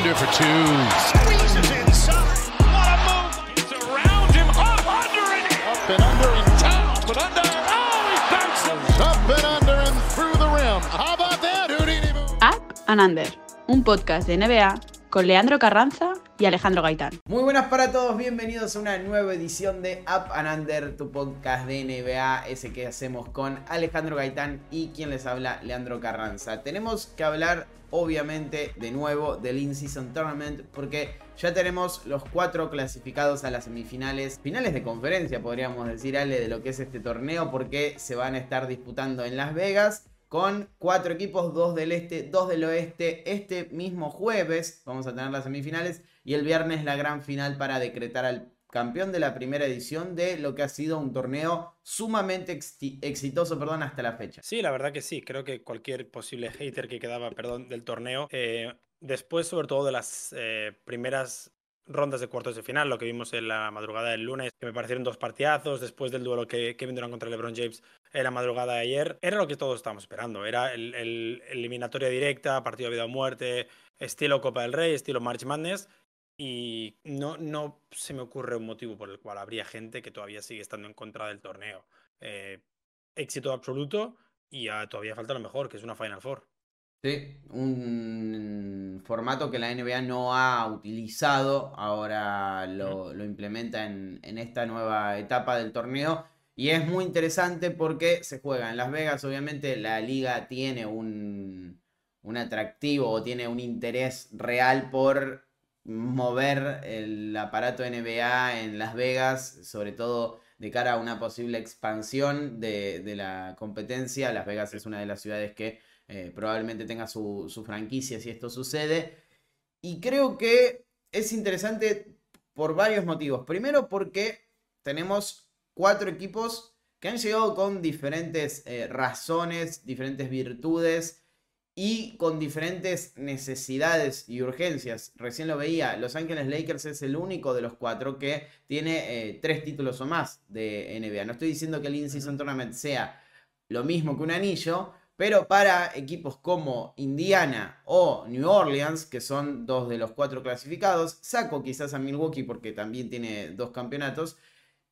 Alexander for two. Squeezes inside. What a move. It's around him. Up under and up and under and down, but under. Oh, he bounces. Up and under and through the rim. How about that, Houdini? Up and Under, un podcast de NBA con Leandro Carranza y Alejandro Gaitán. Muy buenas para todos, bienvenidos a una nueva edición de Up and Under, tu podcast de NBA, ese que hacemos con Alejandro Gaitán y quien les habla, Leandro Carranza. Tenemos que hablar, obviamente, de nuevo del In-Season Tournament, porque ya tenemos los cuatro clasificados a las semifinales, finales de conferencia, podríamos decir, Ale, de lo que es este torneo, porque se van a estar disputando en Las Vegas con cuatro equipos, dos del este, dos del oeste. Este mismo jueves vamos a tener las semifinales y el viernes la gran final para decretar al campeón de la primera edición de lo que ha sido un torneo sumamente exitoso perdón, hasta la fecha. Sí, la verdad que sí. Creo que cualquier posible hater que quedaba perdón, del torneo, eh, después sobre todo de las eh, primeras rondas de cuartos de final, lo que vimos en la madrugada del lunes, que me parecieron dos partidazos, después del duelo que Kevin Durant contra LeBron James en la madrugada de ayer, era lo que todos estábamos esperando, era el, eliminatoria directa, partido de vida o muerte, estilo Copa del Rey, estilo March Madness, y no, no se me ocurre un motivo por el cual habría gente que todavía sigue estando en contra del torneo. Eh, éxito absoluto y todavía falta lo mejor, que es una Final Four. Sí, un formato que la NBA no ha utilizado, ahora lo, implementa en, esta nueva etapa del torneo y es muy interesante porque se juega en Las Vegas, obviamente la liga tiene un, un atractivo o tiene un interés real por mover el aparato NBA en Las Vegas, sobre todo de cara a una posible expansión de, de la competencia. Las Vegas es una de las ciudades que eh, probablemente tenga su, franquicia si esto sucede. Y creo que es interesante por varios motivos. Primero porque tenemos cuatro equipos que han llegado con diferentes eh, razones, diferentes virtudes y con diferentes necesidades y urgencias. Recién lo veía, Los Ángeles Lakers es el único de los cuatro que tiene eh, tres títulos o más de NBA. No estoy diciendo que el In-Season Tournament sea lo mismo que un anillo, pero para equipos como Indiana o New Orleans, que son dos de los cuatro clasificados, saco quizás a Milwaukee porque también tiene dos campeonatos,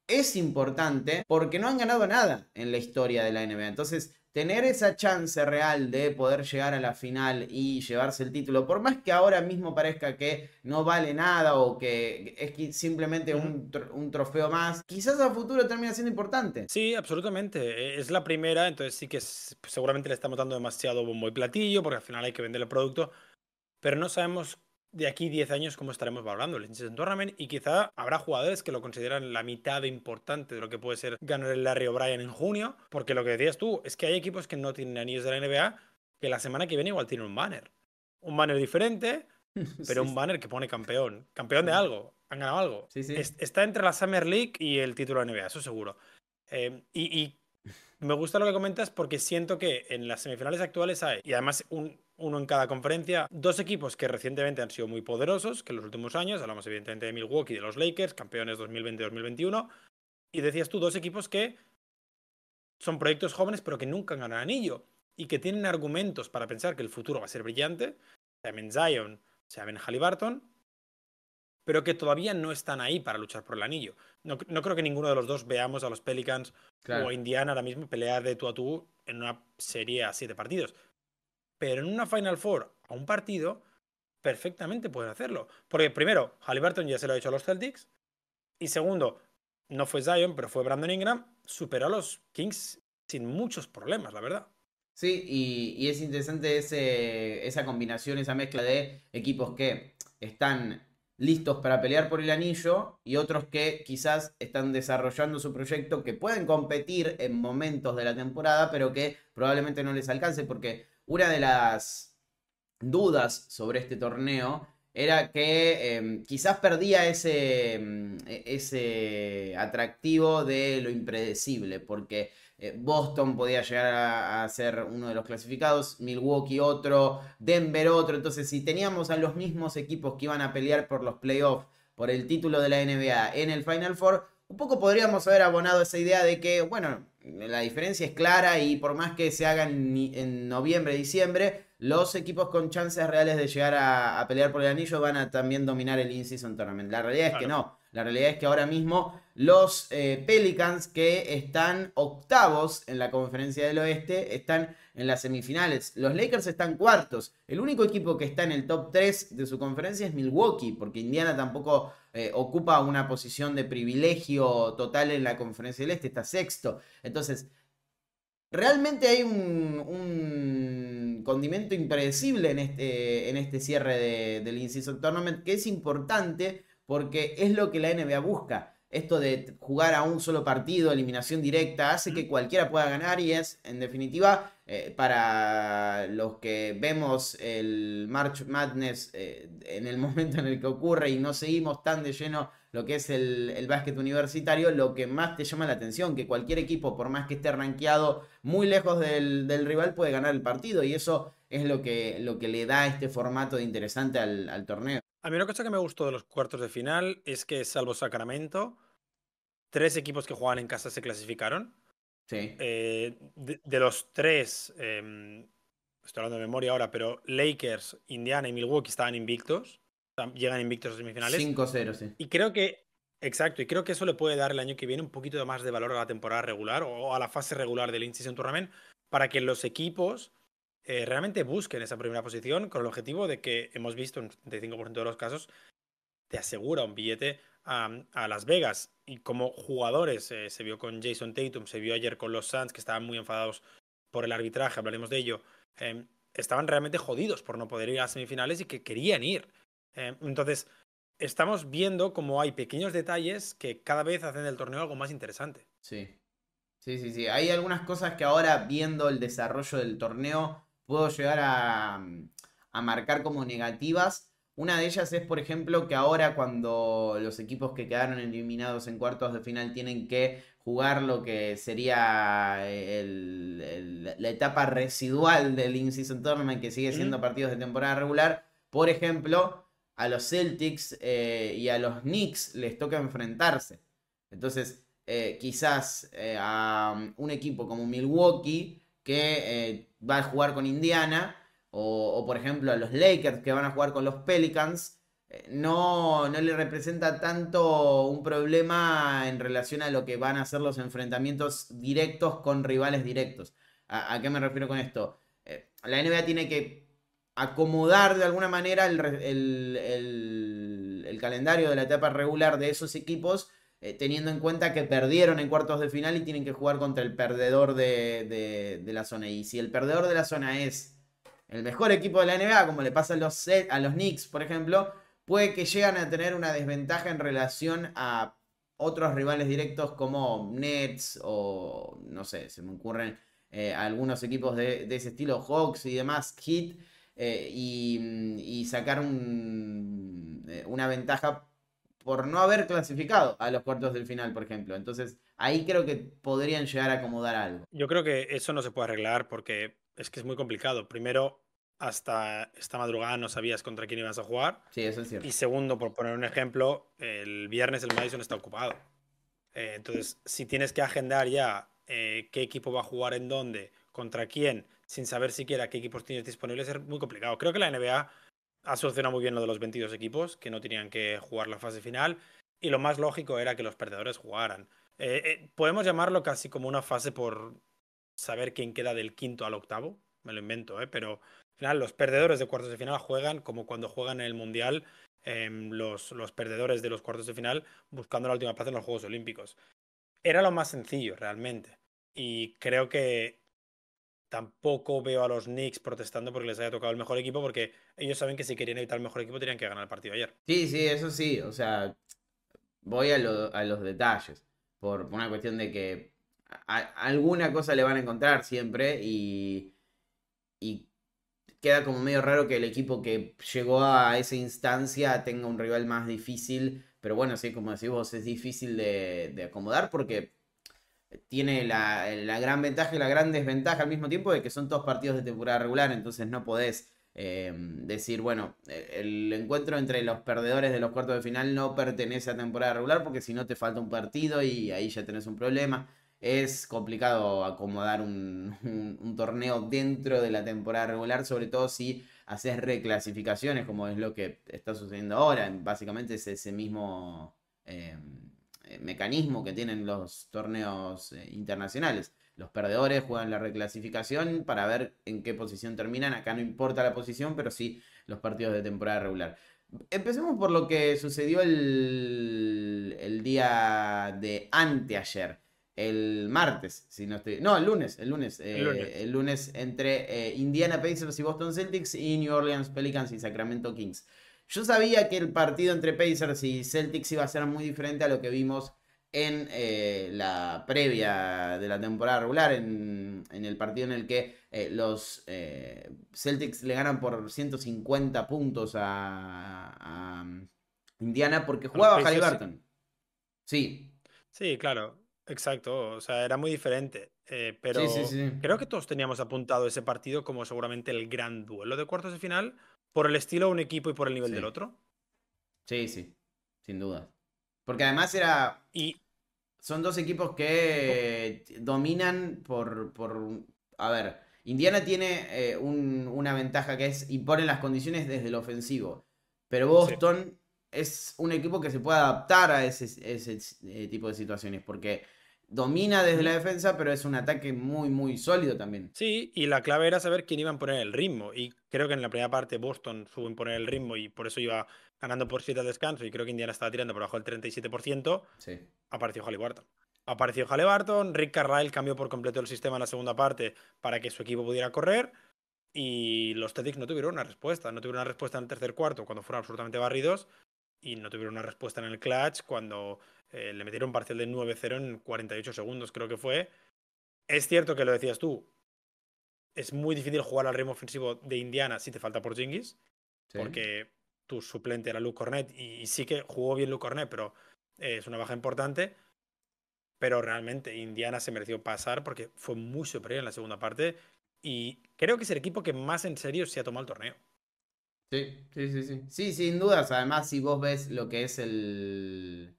es importante porque no han ganado nada en la historia de la NBA. Entonces, tener esa chance real de poder llegar a la final y llevarse el título, por más que ahora mismo parezca que no vale nada o que es simplemente un, trofeo más, quizás a futuro termina siendo importante. Sí, absolutamente. E, es la primera, entonces sí que seguramente le estamos dando demasiado bombo y platillo porque al final hay que vender el producto, pero no sabemos de aquí 10 años cómo estaremos valorando el in Tournament y quizá habrá jugadores que lo consideran la mitad de importante de lo que puede ser ganar el Larry O'Brien en junio, porque lo que decías tú es que hay equipos que no tienen anillos de la NBA que la semana que viene igual tienen un banner. Un banner diferente, pero un banner que pone campeón. Campeón de algo. Han ganado algo. está entre la Summer League y el título de NBA, eso seguro. Eh, y me gusta lo que comentas porque siento que en las semifinales actuales hay, y además un, uno en cada conferencia, dos equipos que recientemente han sido muy poderosos, que en los últimos años, hablamos evidentemente de Milwaukee y de los Lakers, campeones 2020-2021, y decías tú, dos equipos que son proyectos jóvenes pero que nunca han ganado anillo y que tienen argumentos para pensar que el futuro va a ser brillante, sea en Zion, sea en Halliburton, pero que todavía no están ahí para luchar por el anillo. No, creo que ninguno de los dos veamos a los Pelicans o a Indiana ahora mismo pelear de tú a tú en una serie a siete partidos. Pero en una Final Four a un partido, perfectamente pueden hacerlo. Porque primero, Halliburton ya se lo ha hecho a los Celtics. Y segundo, no fue Zion, pero fue Brandon Ingram. Superó a los Kings sin muchos problemas, la verdad. Sí, y, es interesante esa combinación, esa mezcla de equipos que están listos para pelear por el anillo y otros que quizás están desarrollando su proyecto que pueden competir en momentos de la temporada, pero que probablemente no les alcance porque una de las dudas sobre este torneo era que em, quizás perdía ese, em, e-, ese atractivo de lo impredecible, porque eh, Boston podía llegar a, ser uno de los clasificados, Milwaukee otro, Denver otro, entonces si teníamos a los mismos equipos que iban a pelear por los playoffs, por el título de la NBA en el Final Four, un poco podríamos haber abonado esa idea de que, bueno, la diferencia es clara y por más que se haga en, noviembre, diciembre, los equipos con chances reales de llegar a, pelear por el anillo van a también dominar el In-Season Tournament. La realidad es que no. La realidad es que ahora mismo los eh, Pelicans que están octavos en la conferencia del oeste están en las semifinales. Los Lakers están cuartos. El único equipo que está en el top 3 de su conferencia es Milwaukee, porque Indiana tampoco eh, ocupa una posición de privilegio total en la conferencia del este, está sexto. Entonces, realmente hay un, condimento impredecible en este, en este cierre del Inciso Tournament que es importante porque es lo que la NBA busca. Esto de jugar a un solo partido, eliminación directa, hace que cualquiera pueda ganar y es, en definitiva, eh, para los que vemos el March Madness eh, en el momento en el que ocurre y no seguimos tan de lleno lo que es el, el básquet universitario, lo que más te llama la atención, que cualquier equipo, por más que esté rankeado muy lejos del, rival, puede ganar el partido y eso es lo que, lo que le da este formato de interesante al, torneo. A mí una cosa que me gustó de los cuartos de final es que, salvo Sacramento, tres equipos que juegan en casa se clasificaron. Sí. Eh, de, los tres, em, estoy hablando de memoria ahora, pero Lakers, Indiana y Milwaukee estaban invictos llegan invictos a semifinales. 5-0, sí. Y creo que, exacto, y creo que eso le puede dar el año que viene un poquito más de valor a la temporada regular o a la fase regular del In-Season Tournament para que los equipos eh, realmente busquen esa primera posición con el objetivo de que hemos visto en 35% de los casos te asegura un billete a, Las Vegas. Y como jugadores, eh, se vio con Jason Tatum, se vio ayer con los Suns, que estaban muy enfadados por el arbitraje, hablaremos de ello. Em, estaban realmente jodidos por no poder ir a semifinales y que querían ir. Eh, entonces, estamos viendo como hay pequeños detalles que cada vez hacen del torneo algo más interesante. Sí. Sí, sí, sí. Hay algunas cosas que ahora, viendo el desarrollo del torneo, puedo llegar a, marcar como negativas. Una de ellas es, por ejemplo, que ahora cuando los equipos que quedaron eliminados en cuartos de final tienen que jugar lo que sería la etapa residual del In-Season Tournament, que sigue siendo partidos de temporada regular, por ejemplo, a los Celtics eh, y a los Knicks les toca enfrentarse. Entonces, eh, quizás eh, a um, un equipo como Milwaukee que va a jugar con Indiana, o, por ejemplo a los Lakers que van a jugar con los Pelicans, no, no le representa tanto un problema en relación a lo que van a ser los enfrentamientos directos con rivales directos. a qué me refiero con esto? la NBA tiene que acomodar de alguna manera el, calendario de la etapa regular de esos equipos, eh, teniendo en cuenta que perdieron en cuartos de final y tienen que jugar contra el perdedor de, la zona. Y si el perdedor de la zona es el mejor equipo de la NBA, como le pasa a los, a los Knicks, por ejemplo, puede que lleguen a tener una desventaja en relación a otros rivales directos como Nets o no sé, se me ocurren eh, algunos equipos de, de, ese estilo, Hawks y demás, Heat, eh, y, sacar eh, una ventaja por no haber clasificado a los cuartos del final, por ejemplo. Entonces, ahí creo que podrían llegar a acomodar algo. Yo creo que eso no se puede arreglar porque es que es muy complicado. Primero, hasta esta madrugada no sabías contra quién ibas a jugar. Sí, eso es cierto. Y segundo, por poner un ejemplo, el viernes el Madison está ocupado. Eh, entonces, si tienes que agendar ya qué equipo va a jugar en dónde, contra quién, sin saber siquiera qué equipos tienes disponibles es muy complicado. Creo que la NBA ha solucionado muy bien lo de los 22 equipos que no tenían que jugar la fase final y lo más lógico era que los perdedores jugaran. Eh, eh, podemos llamarlo casi como una fase por saber quién queda del quinto al octavo, me lo invento, ¿eh? pero al final los perdedores de cuartos de final juegan como cuando juegan en el Mundial em, los, los perdedores de los cuartos de final buscando la última plaza en los Juegos Olímpicos. Era lo más sencillo realmente. Y creo que tampoco veo a los Knicks protestando porque les haya tocado el mejor equipo, porque ellos saben que si querían evitar el mejor equipo tenían que ganar el partido ayer. Sí, sí, eso sí. O sea, voy a, los detalles. Por una cuestión de que alguna cosa le van a encontrar siempre y, y queda como medio raro que el equipo que llegó a esa instancia tenga un rival más difícil. Pero bueno, sí, como decís vos, es difícil de acomodar porque tiene la, gran ventaja y la gran desventaja al mismo tiempo de que son todos partidos de temporada regular, entonces no podés eh, decir, bueno, el encuentro entre los perdedores de los cuartos de final no pertenece a temporada regular porque si no te falta un partido y ahí ya tenés un problema. es complicado acomodar un, torneo dentro de la temporada regular, sobre todo si haces reclasificaciones, como es lo que está sucediendo ahora. Básicamente es ese mismo eh, mecanismo que tienen los torneos eh, internacionales. Los perdedores juegan la reclasificación para ver en qué posición terminan. Acá no importa la posición, pero sí los partidos de temporada regular. Empecemos por lo que sucedió el, el día de anteayer el martes, si no estoy. No, el lunes, el lunes. el, lunes. Eh, entre eh, Indiana Pacers y Boston Celtics y New Orleans Pelicans y Sacramento Kings. Yo sabía que el partido entre Pacers y Celtics iba a ser muy diferente a lo que vimos en eh, la previa de la temporada regular, en, el partido en el que los Celtics le ganan por 150 puntos a, a Indiana porque jugaba Halliburton. Sí. Sí, claro. Exacto, o sea, era muy diferente. Eh, pero creo que todos teníamos apuntado ese partido como seguramente el gran duelo de cuartos de final, por el estilo de un equipo y por el nivel del otro. Sí, sí, sin duda. Porque además era. Y. Son dos equipos que dominan por. por a ver, Indiana tiene eh, una ventaja que es imponen las condiciones desde el ofensivo. Pero Boston es un equipo que se puede adaptar a ese, ese eh, tipo de situaciones. Porque domina desde la defensa, pero es un ataque muy, muy sólido también. Sí, y la clave era saber quién iba a poner el ritmo. Y creo que en la primera parte Boston supo imponer el ritmo y por eso iba ganando por 7 al descanso. Y creo que Indiana estaba tirando por abajo del 37%. Sí. Apareció Halliburton. Apareció Halliburton. Rick Carlisle cambió por completo el sistema en la segunda parte para que su equipo pudiera correr. Y los Celtics no tuvieron una respuesta. No tuvieron una respuesta en el tercer cuarto cuando fueron absolutamente barridos. Y no tuvieron una respuesta en el clutch cuando eh, le metieron un parcial de 9-0 en 48 segundos, creo que fue. Es cierto que lo decías tú. Es muy difícil jugar al ritmo ofensivo de Indiana si te falta por Jingis. Porque tu suplente era Luke Cornet. Y, sí que jugó bien Luke Cornet, pero eh, es una baja importante. Pero realmente Indiana se mereció pasar porque fue muy superior en la segunda parte. Y creo que es el equipo que más en serio se ha tomado el torneo. Sí, sí, sí, sí. Sí, sin dudas. Además, si vos ves lo que es el,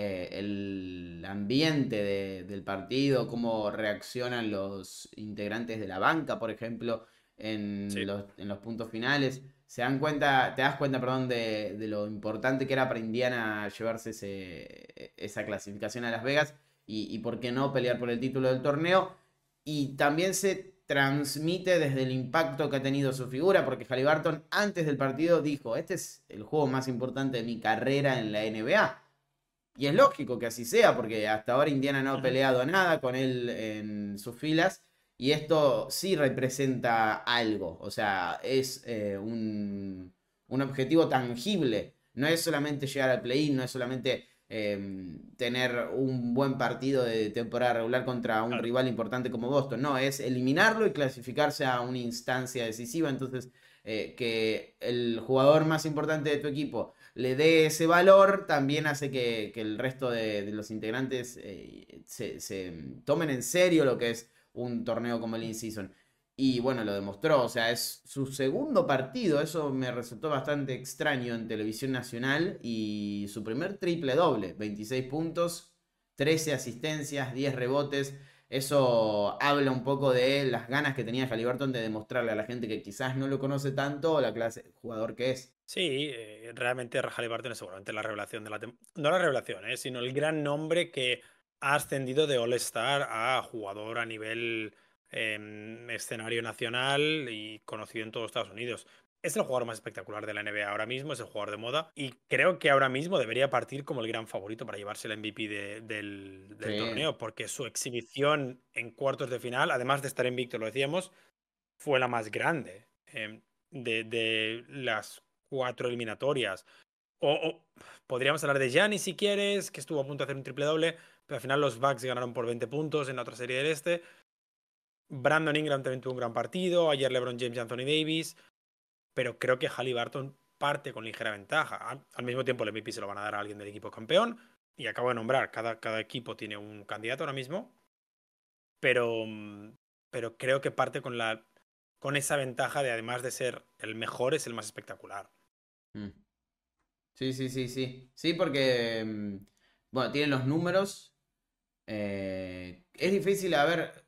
eh, el ambiente del partido, cómo reaccionan los integrantes de la banca, por ejemplo, en, los, puntos finales. Se dan cuenta, te das cuenta, perdón, de, lo importante que era para Indiana llevarse esa clasificación a Las Vegas y, y por qué no pelear por el título del torneo. Y también se transmite desde el impacto que ha tenido su figura, porque Halliburton antes del partido dijo, este es el juego más importante de mi carrera en la NBA. Y es lógico que así sea, porque hasta ahora Indiana no ha peleado nada con él en sus filas. Y esto sí representa algo. O sea, es eh, un, objetivo tangible. No es solamente llegar al play-in, no es solamente em, tener un buen partido de temporada regular contra un rival importante como Boston. No, es eliminarlo y clasificarse a una instancia decisiva. Entonces, eh, que el jugador más importante de tu equipo le dé ese valor, también hace que, el resto de, los integrantes eh, se, tomen en serio lo que es un torneo como el In-Season. Y bueno, lo demostró, o sea, es su segundo partido, eso me resultó bastante extraño en televisión nacional y su primer triple doble, 26 puntos, 13 asistencias, 10 rebotes. Eso habla un poco de las ganas que tenía Halliburton de demostrarle a la gente que quizás no lo conoce tanto la clase jugador que es. Sí, eh, realmente Halliburton es seguramente la revelación de la No la revelación, eh, sino el gran nombre que ha ascendido de All-Star a jugador a nivel em, escenario nacional y conocido en todos Estados Unidos. Es el jugador más espectacular de la NBA ahora mismo, es el jugador de moda y creo que ahora mismo debería partir como el gran favorito para llevarse el MVP del, torneo porque su exhibición en cuartos de final, además de estar invicto, lo decíamos, fue la más grande em, de, de las cuatro eliminatorias. O, podríamos hablar de Gianni si quieres, que estuvo a punto de hacer un triple doble, pero al final los Bucks ganaron por 20 puntos en la otra serie del este. Brandon Ingram también tuvo un gran partido, ayer LeBron James y Anthony Davis, pero creo que Halliburton parte con ligera ventaja. Al mismo tiempo el MVP se lo van a dar a alguien del equipo campeón, y acabo de nombrar, cada, cada equipo tiene un candidato ahora mismo, pero, pero creo que parte con la con esa ventaja de además de ser el mejor, es el más espectacular. Mm. Sí, sí, sí, sí. Sí, porque, mm, bueno, tienen los números. Eh, es difícil a ver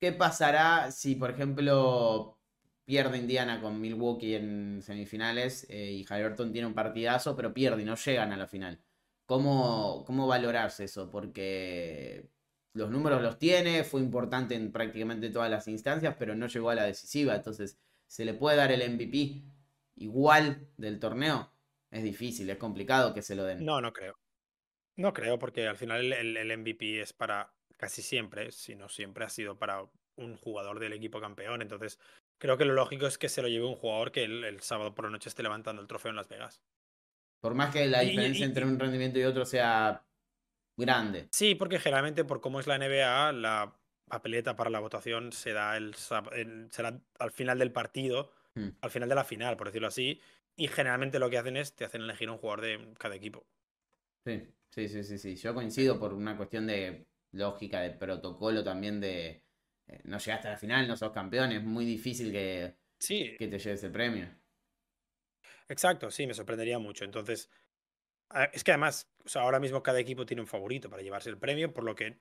qué pasará si, por ejemplo, pierde Indiana con Milwaukee en semifinales eh, y Halliburton tiene un partidazo, pero pierde y no llegan a la final. ¿Cómo, ¿Cómo valorás eso? Porque los números los tiene, fue importante en prácticamente todas las instancias, pero no llegó a la decisiva. Entonces, ¿se le puede dar el MVP igual del torneo? Es difícil, es complicado que se lo den. No, no creo. No creo, porque al final el, el MVP es para casi siempre, si no siempre ha sido para un jugador del equipo campeón. Entonces, creo que lo lógico es que se lo lleve un jugador que el, sábado por la noche esté levantando el trofeo en Las Vegas. Por más que la diferencia entre un rendimiento y otro sea grande. Sí, porque generalmente por cómo es la NBA, la papeleta para la votación se da el, será al final del partido, hmm. al final de la final, por decirlo así. Y generalmente lo que hacen es te hacen elegir un jugador de cada equipo. Sí, sí, sí, sí, sí. Yo coincido por una cuestión de lógica, de protocolo también de eh, no llegaste a la final, no sos campeón, es muy difícil que, que te lleves el premio. Exacto, sí, me sorprendería mucho. Entonces, es que además, ahora mismo cada equipo tiene un favorito para llevarse el premio, por lo que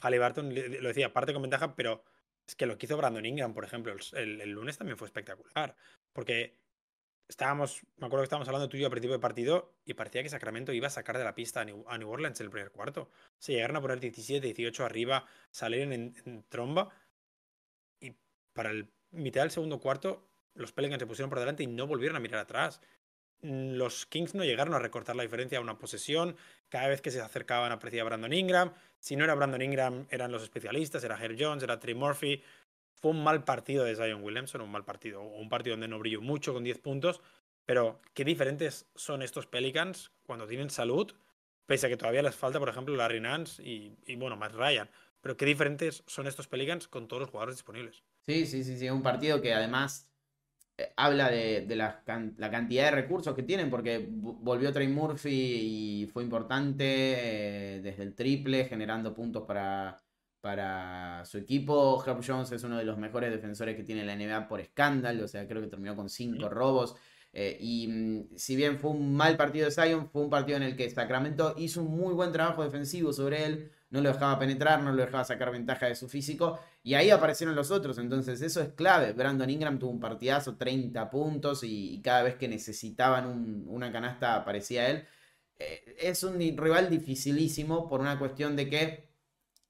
Halliburton lo decía, aparte con ventaja, pero es que lo que hizo Brandon Ingram, por ejemplo, el lunes también fue espectacular. Porque estábamos, me acuerdo que estábamos hablando tú y yo al principio del partido y parecía que Sacramento iba a sacar de la pista a New, Orleans en el primer cuarto. Se llegaron a poner 17, 18 arriba, salieron en, tromba y para el mitad del segundo cuarto los Pelicans se pusieron por delante y no volvieron a mirar atrás. Los Kings no llegaron a recortar la diferencia a una posesión. Cada vez que se acercaban aparecía Brandon Ingram. Si no era Brandon Ingram, eran los especialistas, era Herr Jones, era Trey Murphy. Fue un mal partido de Zion Williamson, un mal partido, un partido donde no brilló mucho con 10 puntos, pero qué diferentes son estos Pelicans cuando tienen salud, pese a que todavía les falta, por ejemplo, Larry Nance y, bueno, Matt Ryan. Pero qué diferentes son estos Pelicans con todos los jugadores disponibles. Sí, sí, sí, sí. Un partido que además habla de, la, cantidad de recursos que tienen, porque volvió Trey Murphy y fue importante eh, desde el triple, generando puntos para, para su equipo. Herb Jones es uno de los mejores defensores que tiene la NBA por escándalo, o sea, creo que terminó con cinco robos. Eh, y mm, si bien fue un mal partido de Zion, fue un partido en el que Sacramento hizo un muy buen trabajo defensivo sobre él, no lo dejaba penetrar, no lo dejaba sacar ventaja de su físico, y ahí aparecieron los otros, entonces eso es clave. Brandon Ingram tuvo un partidazo, 30 puntos, y, cada vez que necesitaban una canasta aparecía él. Eh, es un rival dificilísimo por una cuestión de que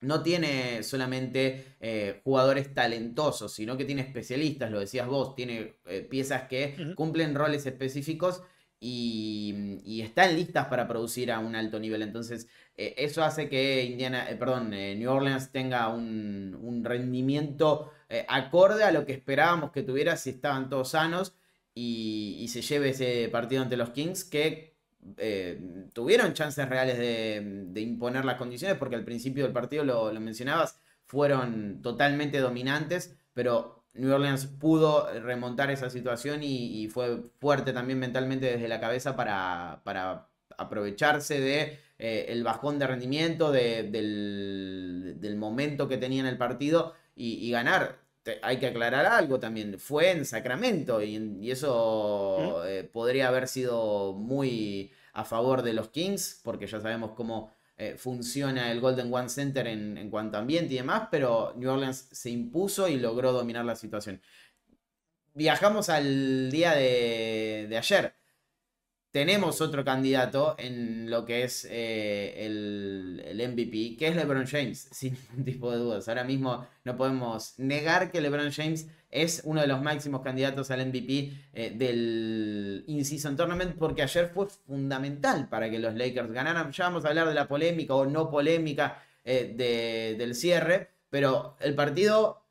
no tiene solamente eh, jugadores talentosos, sino que tiene especialistas, lo decías vos, tiene eh, piezas que cumplen roles específicos y, están listas para producir a un alto nivel. Entonces, eh, eso hace que Indiana, perdón, New Orleans tenga un, rendimiento acorde a lo que esperábamos que tuviera si estaban todos sanos y, se lleve ese partido ante los Kings que eh, tuvieron chances reales de, imponer las condiciones, porque al principio del partido, lo, mencionabas, fueron totalmente dominantes, pero New Orleans pudo remontar esa situación y, fue fuerte también mentalmente desde la cabeza para, para aprovecharse de eh, el bajón de rendimiento, del, momento que tenía en el partido y, ganar. hay que aclarar algo también, fue en Sacramento y, eso eh, podría haber sido muy a favor de los Kings, porque ya sabemos cómo eh, funciona el Golden One Center en, cuanto a ambiente y demás, pero New Orleans se impuso y logró dominar la situación. Viajamos al día de, de ayer tenemos otro candidato en lo que es eh, el, MVP, que es LeBron James, sin ningún tipo de dudas. Ahora mismo no podemos negar que LeBron James es uno de los máximos candidatos al MVP eh, del In-Season Tournament, porque ayer fue fundamental para que los Lakers ganaran. Ya vamos a hablar de la polémica o no polémica eh, del cierre, pero el partido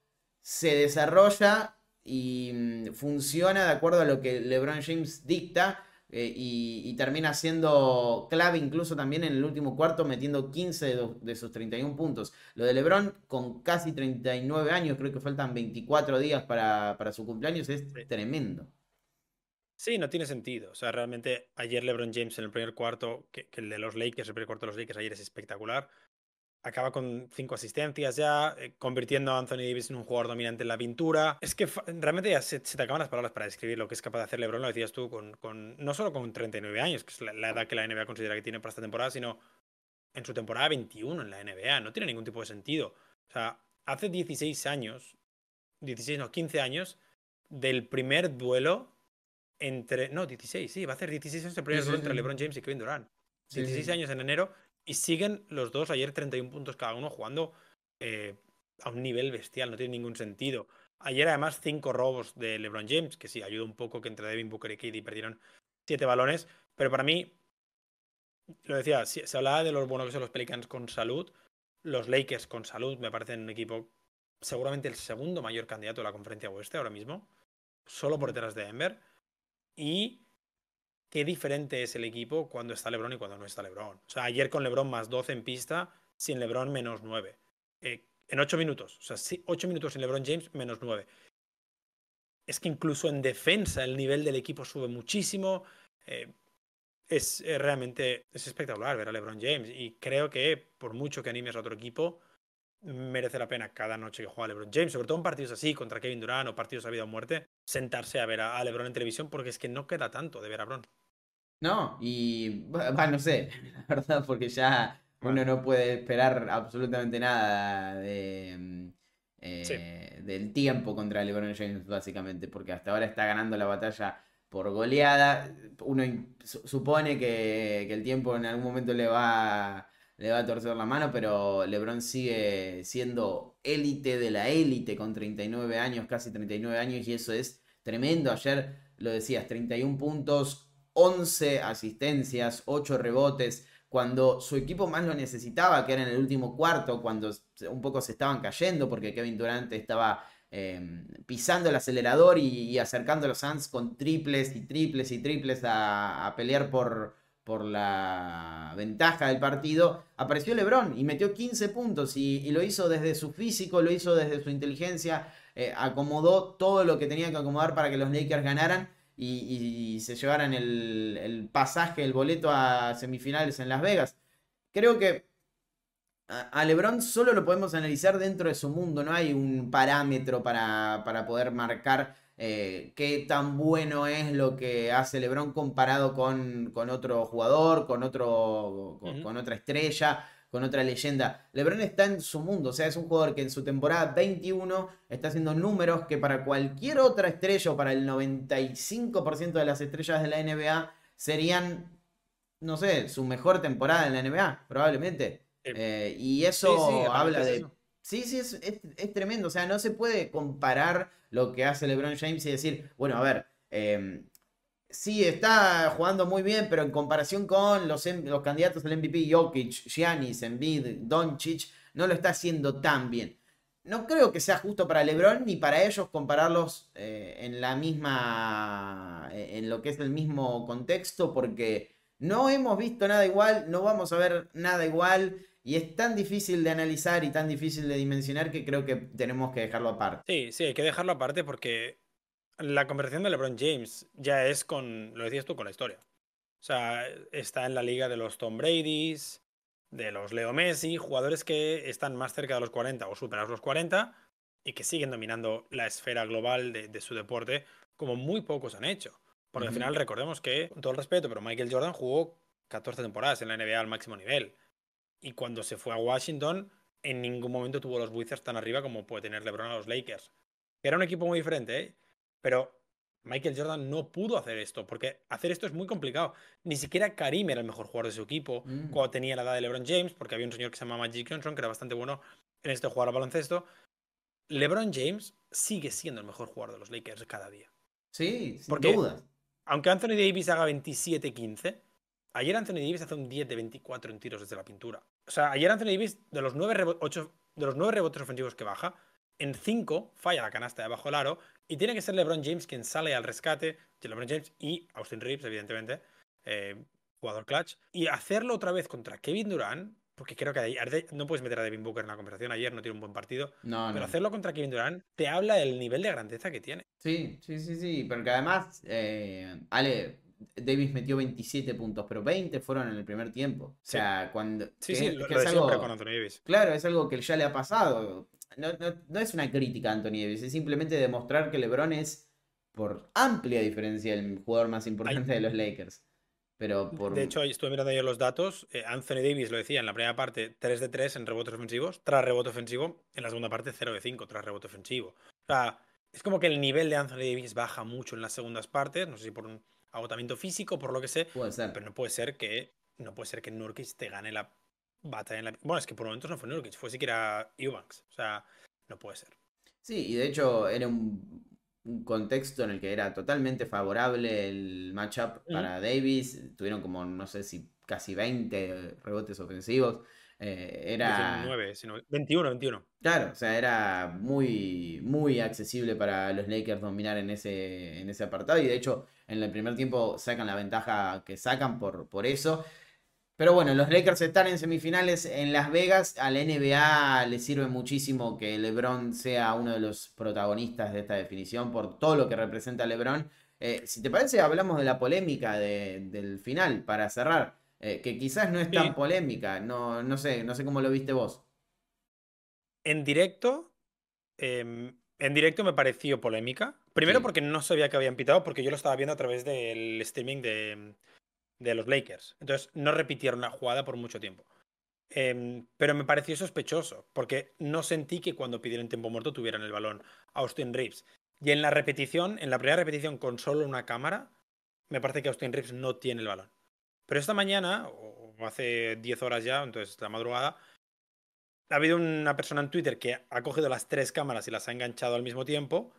se desarrolla y mm, funciona de acuerdo a lo que LeBron James dicta eh, y, termina siendo clave incluso también en el último cuarto, metiendo 15 de, sus 31 puntos. Lo de Lebron, con casi 39 años, creo que faltan 24 días para, su cumpleaños, es tremendo. Sí, no tiene sentido. O sea, realmente ayer LeBron James en el primer cuarto, que, que el de los Lakers, el primer cuarto de los Lakers ayer es espectacular acaba con cinco asistencias ya, eh, convirtiendo a Anthony Davis en un jugador dominante en la pintura. Es que realmente ya se, te acaban las palabras para describir lo que es capaz de hacer LeBron, lo decías tú, con, con no solo con 39 años, que es la, edad que la NBA considera que tiene para esta temporada, sino en su temporada 21 en la NBA. No tiene ningún tipo de sentido. O sea, hace 16 años, 16, no, 15 años, del primer duelo entre. No, 16, sí, va a hacer 16 años el primer duelo entre LeBron James y Kevin Durant. 16 años en enero y siguen los dos ayer 31 puntos cada uno jugando eh, a un nivel bestial, no tiene ningún sentido. Ayer además cinco robos de LeBron James, que sí, ayuda un poco que entre Devin Booker y KD perdieron siete balones, pero para mí, lo decía, se hablaba de los buenos que son los Pelicans con salud, los Lakers con salud me parecen un equipo seguramente el segundo mayor candidato de la conferencia oeste ahora mismo, solo por detrás de Denver. Y qué diferente es el equipo cuando está LeBron y cuando no está LeBron. O sea, ayer con LeBron más 12 en pista, sin LeBron menos 9. Eh, en 8 minutos. O sea, sí, 8 minutos sin LeBron James menos 9. Es que incluso en defensa el nivel del equipo sube muchísimo. Eh, es eh, realmente es espectacular ver a LeBron James. Y creo que por mucho que animes a otro equipo, merece la pena cada noche que juega LeBron James, sobre todo en partidos así, contra Kevin Durant o partidos a vida o muerte, sentarse a ver a, LeBron en televisión porque es que no queda tanto de ver a LeBron. No, y bueno, no sé, la verdad, porque ya uno no puede esperar absolutamente nada de, mm, eh, del tiempo contra LeBron James, básicamente, porque hasta ahora está ganando la batalla por goleada. Uno supone que, que el tiempo en algún momento le va le va a torcer la mano, pero LeBron sigue siendo élite de la élite con 39 años, casi 39 años, y eso es tremendo. Ayer lo decías, 31 puntos, 11 asistencias, 8 rebotes, cuando su equipo más lo necesitaba, que era en el último cuarto, cuando un poco se estaban cayendo, porque Kevin Durant estaba em, pisando el acelerador y, acercando a los Suns con triples y triples y triples a pelear por por la ventaja del partido, apareció Lebron y metió 15 puntos y, lo hizo desde su físico, lo hizo desde su inteligencia, eh, acomodó todo lo que tenía que acomodar para que los Lakers ganaran y, se llevaran el, pasaje, el boleto a semifinales en Las Vegas. Creo que a, Lebron solo lo podemos analizar dentro de su mundo, no hay un parámetro para, para poder marcar eh, qué tan bueno es lo que hace LeBron comparado con, con otro jugador, con, otro, con, otra estrella, con otra leyenda. LeBron está en su mundo, o sea, es un jugador que en su temporada 21 está haciendo números que para cualquier otra estrella o para el 95% de las estrellas de la NBA serían, no sé, su mejor temporada en la NBA, probablemente. Eh, y eso habla de... Sí, sí, es, es, tremendo. O sea, no se puede comparar lo que hace LeBron James y decir, bueno, a ver, eh, sí, está jugando muy bien, pero en comparación con los, los candidatos al MVP, Jokic, Giannis, Embiid, Doncic, no lo está haciendo tan bien. No creo que sea justo para LeBron ni para ellos compararlos eh, en la misma, en lo que es el mismo contexto, porque no hemos visto nada igual, no vamos a ver nada igual. Y es tan difícil de analizar y tan difícil de dimensionar que creo que tenemos que dejarlo aparte. Sí, sí, hay que dejarlo aparte porque la conversación de LeBron James ya es con, lo decías tú, con la historia. O sea, está en la liga de los Tom Brady's, de los Leo Messi, jugadores que están más cerca de los 40 o superados los 40 y que siguen dominando la esfera global de, su deporte como muy pocos han hecho. Porque al final recordemos que, con todo el respeto, pero Michael Jordan jugó 14 temporadas en la NBA al máximo nivel. Y cuando se fue a Washington, en ningún momento tuvo los Wizards tan arriba como puede tener LeBron a los Lakers. Era un equipo muy diferente, ¿eh? Pero Michael Jordan no pudo hacer esto, porque hacer esto es muy complicado. Ni siquiera Karim era el mejor jugador de su equipo mm. cuando tenía la edad de LeBron James, porque había un señor que se llamaba Magic Johnson, que era bastante bueno en este jugar al baloncesto. LeBron James sigue siendo el mejor jugador de los Lakers cada día. Sí, sin duda. Aunque Anthony Davis haga 27-15, ayer Anthony Davis hace un 10 de 24 en tiros desde la pintura. O sea, ayer Anthony Davis, de los nueve, de los nueve rebotes ofensivos que baja, en cinco falla la canasta de abajo del aro y tiene que ser LeBron James quien sale al rescate de LeBron James y Austin Reeves, evidentemente, eh, jugador clutch, y hacerlo otra vez contra Kevin Durant, porque creo que no puedes meter a Devin Booker en la conversación, ayer no tiene un buen partido, pero hacerlo contra Kevin Durant te habla del nivel de grandeza que tiene. Sí, sí, sí, sí, pero que además, eh, Ale, Davis metió 27 puntos, pero 20 fueron en el primer tiempo. O sea, cuando. Sí, sí, lo, es algo, con Anthony Davis. Claro, es algo que ya le ha pasado. No, es una crítica a Anthony Davis, es simplemente demostrar que LeBron es, por amplia diferencia, el jugador más importante de los Lakers. Pero por... De hecho, estuve mirando ayer los datos. eh, Anthony Davis lo decía en la primera parte, 3 de 3 en rebotes ofensivos, tras rebote ofensivo. En la segunda parte, 0 de 5 tras rebote ofensivo. O sea, es como que el nivel de Anthony Davis baja mucho en las segundas partes. No sé si por un agotamiento físico, por lo que sé. Puede ser. Pero no puede ser que no puede ser que Nurkic te gane la batalla en la... Bueno, es que por momentos no fue Nurkic, fue siquiera Eubanks. O sea, no puede ser. Sí, y de hecho era un, un contexto en el que era totalmente favorable el matchup para Davis. Tuvieron como, no sé si casi 20 rebotes ofensivos. Eh, era... 19, sino 21, 21. Claro, o sea, era muy, muy accesible para los Lakers dominar en ese, en ese apartado. Y de hecho, en el primer tiempo sacan la ventaja que sacan por, por eso. Pero bueno, los Lakers están en semifinales en Las Vegas. A la NBA le sirve muchísimo que LeBron sea uno de los protagonistas de esta definición por todo lo que representa LeBron. Eh, si te parece, hablamos de la polémica de- del final para cerrar. eh, que quizás no es tan Sí. polémica. No, no sé, no sé cómo lo viste vos. En directo, em, en directo me pareció polémica. Primero Sí. porque no sabía que habían pitado, porque yo lo estaba viendo a través del streaming de, de los Lakers. Entonces no repitieron la jugada por mucho tiempo. Em, pero me pareció sospechoso, porque no sentí que cuando pidieron tiempo muerto tuvieran el balón Austin Reeves. Y en la repetición, en la primera repetición con solo una cámara, me parece que Austin Reeves no tiene el balón. Pero esta mañana, o hace 10 horas ya, entonces la madrugada, ha habido una persona en Twitter que ha cogido las tres cámaras y las ha enganchado al mismo tiempo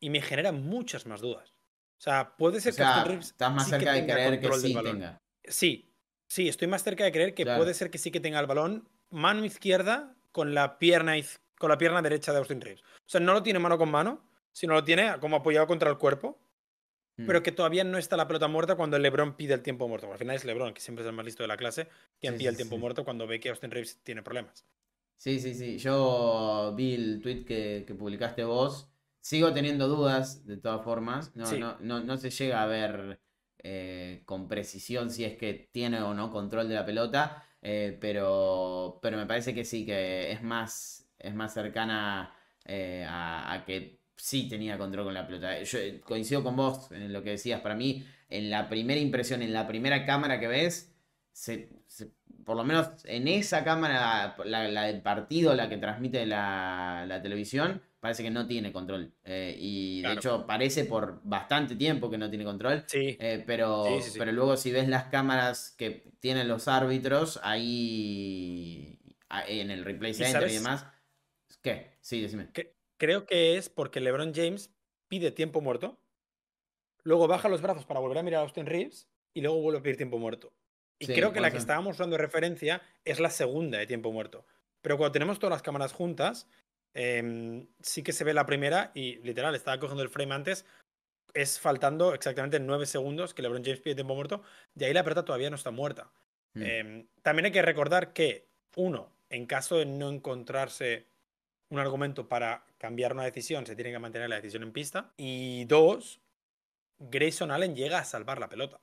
y me genera muchas más dudas. O sea, puede O ser que sea, Reeves estás más sí que cerca de creer que sí tenga. Sí, sí, estoy más cerca de creer que Claro. puede ser que sí que tenga el balón mano izquierda con la pierna con la pierna derecha de Austin Reeves. O sea, no lo tiene mano con mano, sino lo tiene como apoyado contra el cuerpo, Mm. pero que todavía no está la pelota muerta cuando LeBron pide el tiempo muerto. Al final es LeBron, que siempre es el más listo de la clase, quien Sí, pide el tiempo sí. muerto cuando ve que Austin Reeves tiene problemas. Sí, sí, sí. Yo vi el tweet que, que publicaste vos. Sigo teniendo dudas, de todas formas. No, Sí. no, no, no se llega a ver eh, con precisión si es que tiene o no control de la pelota. eh, pero, pero me parece que sí, que es más, es más cercana eh, a, a que sí tenía control con la pelota. Yo coincido con vos en lo que decías. Para mí, en la primera impresión, en la primera cámara que ves, se- se- por lo menos en esa cámara, la, la del partido, la que transmite la, la televisión, parece que no tiene control. Eh, y de hecho parece por bastante tiempo que no tiene control. Sí, Eh, pero, Sí, pero luego si ves las cámaras que tienen los árbitros, ahí en el replay ¿Y center y sabes? demás. ¿Qué? Sí, decime. creo que es porque LeBron James pide tiempo muerto, luego baja los brazos para volver a mirar a Austin Reeves y luego vuelve a pedir tiempo muerto. Y Sí, creo que la que estábamos usando de referencia es la segunda de tiempo muerto. Pero cuando tenemos todas las cámaras juntas, em, sí que se ve la primera y literal, estaba cogiendo el frame antes, es faltando exactamente nueve segundos que LeBron James pide tiempo muerto, de ahí la pelota todavía no está muerta. Mm. Em, también hay que recordar que, uno, en caso de no encontrarse un argumento para cambiar una decisión, se tiene que mantener la decisión en pista. Y dos, Grayson Allen llega a salvar la pelota.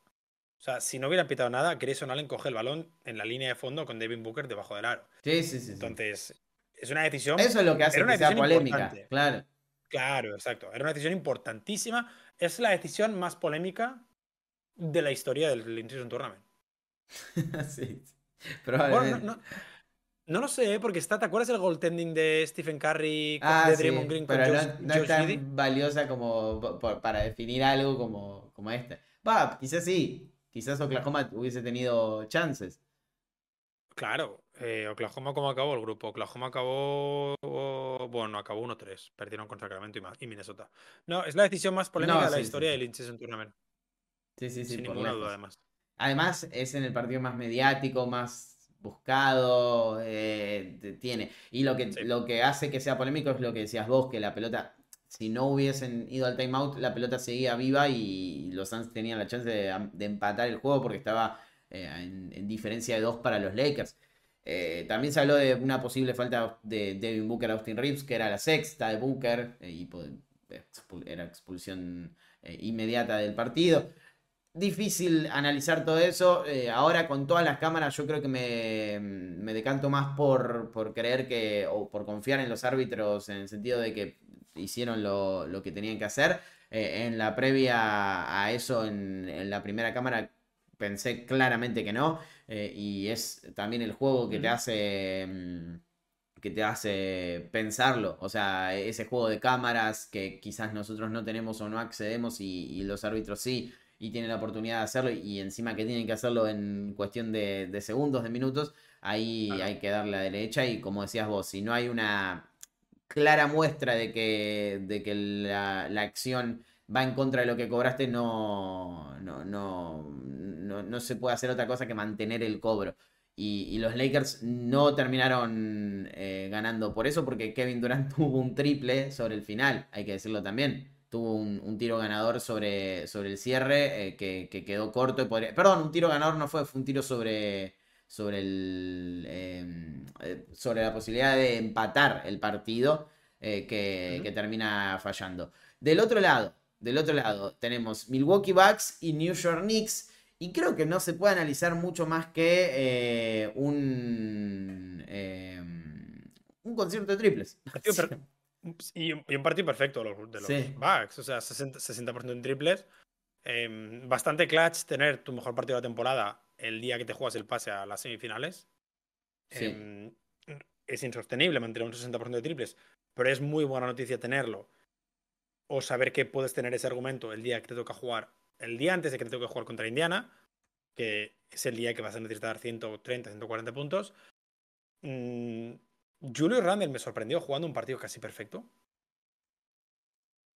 O sea, si no hubieran pitado nada, Grayson Allen coge el balón en la línea de fondo con Devin Booker debajo del aro. Sí, sí, sí. Entonces, es una decisión. Eso es lo que hace era una que sea polémica. importante. Claro. Claro, exacto. Era una decisión importantísima. Es la decisión más polémica de la historia del In-Season Tournament. sí, sí. Bueno, Probablemente. no, no- no lo sé, ¿eh? porque está, ¿te acuerdas del goaltending de Stephen Curry con- Ah, de sí, Draymond Green con pero Josh, no, no Josh es tan Giddey? valiosa como po- po- para definir algo como, como este. Va, quizás sí. Quizás Oklahoma hubiese tenido chances. Claro, eh, Oklahoma, ¿cómo acabó el grupo? Oklahoma acabó. Bueno, acabó 1-3. Perdieron con Sacramento y, Minnesota. No, es la decisión más polémica No, de la sí, historia sí. del In-Season Tournament. Sí, sí, sí, sin ninguna lejos. duda, además. Además, es en el partido más mediático, más buscado, eh, tiene. Y lo que, Sí. lo que hace que sea polémico es lo que decías vos, que la pelota, si no hubiesen ido al timeout, la pelota seguía viva y los Suns tenían la chance de, empatar el juego porque estaba eh, en, en diferencia de dos para los Lakers. Eh, también se habló de una posible falta de Devin Booker a Austin Reeves, que era la sexta de Booker, eh, y era expulsión inmediata del partido difícil analizar todo eso. Ahora con todas las cámaras yo creo que me, me decanto más por, por creer que, o por confiar en los árbitros en el sentido de que hicieron lo, lo que tenían que hacer. Eh, en la previa a eso, en, en la primera cámara, pensé claramente que no. Eh, y es también el juego que te hace. Mm, que te hace pensarlo. O sea, ese juego de cámaras que quizás nosotros no tenemos o no accedemos y, los árbitros sí. Y tienen la oportunidad de hacerlo. Y encima que tienen que hacerlo en cuestión de, segundos, de minutos. Ahí hay que darle a la derecha. Y como decías vos, si no hay una clara muestra de que, de que la, la acción va en contra de lo que cobraste, no, no, no, no, se puede hacer otra cosa que mantener el cobro. Y, los Lakers no terminaron eh, ganando por eso, porque Kevin Durant tuvo un triple sobre el final, hay que decirlo también. Tuvo un, tiro ganador sobre, sobre el cierre eh, que, quedó corto. Y podría... Perdón, un tiro ganador no fue, fue un tiro sobre, sobre, el, em, eh, sobre la posibilidad de empatar el partido que, que termina fallando. Del otro lado, del otro lado tenemos Milwaukee Bucks y New York Knicks. Y creo que no se puede analizar mucho más que eh, un, eh, un concierto de triples. y, un, partido perfecto de los, Bucks. O sea, 60%, en triples. Em, bastante clutch tener tu mejor partido de la temporada el día que te juegas el pase a las semifinales. Em, es insostenible mantener un 60% de triples, pero es muy buena noticia tenerlo o saber que puedes tener ese argumento el día que te toca jugar, el día antes de que te toque jugar contra Indiana, que es el día que vas a necesitar 130, 140 puntos. Mm, Julio Randle me sorprendió jugando un partido casi perfecto.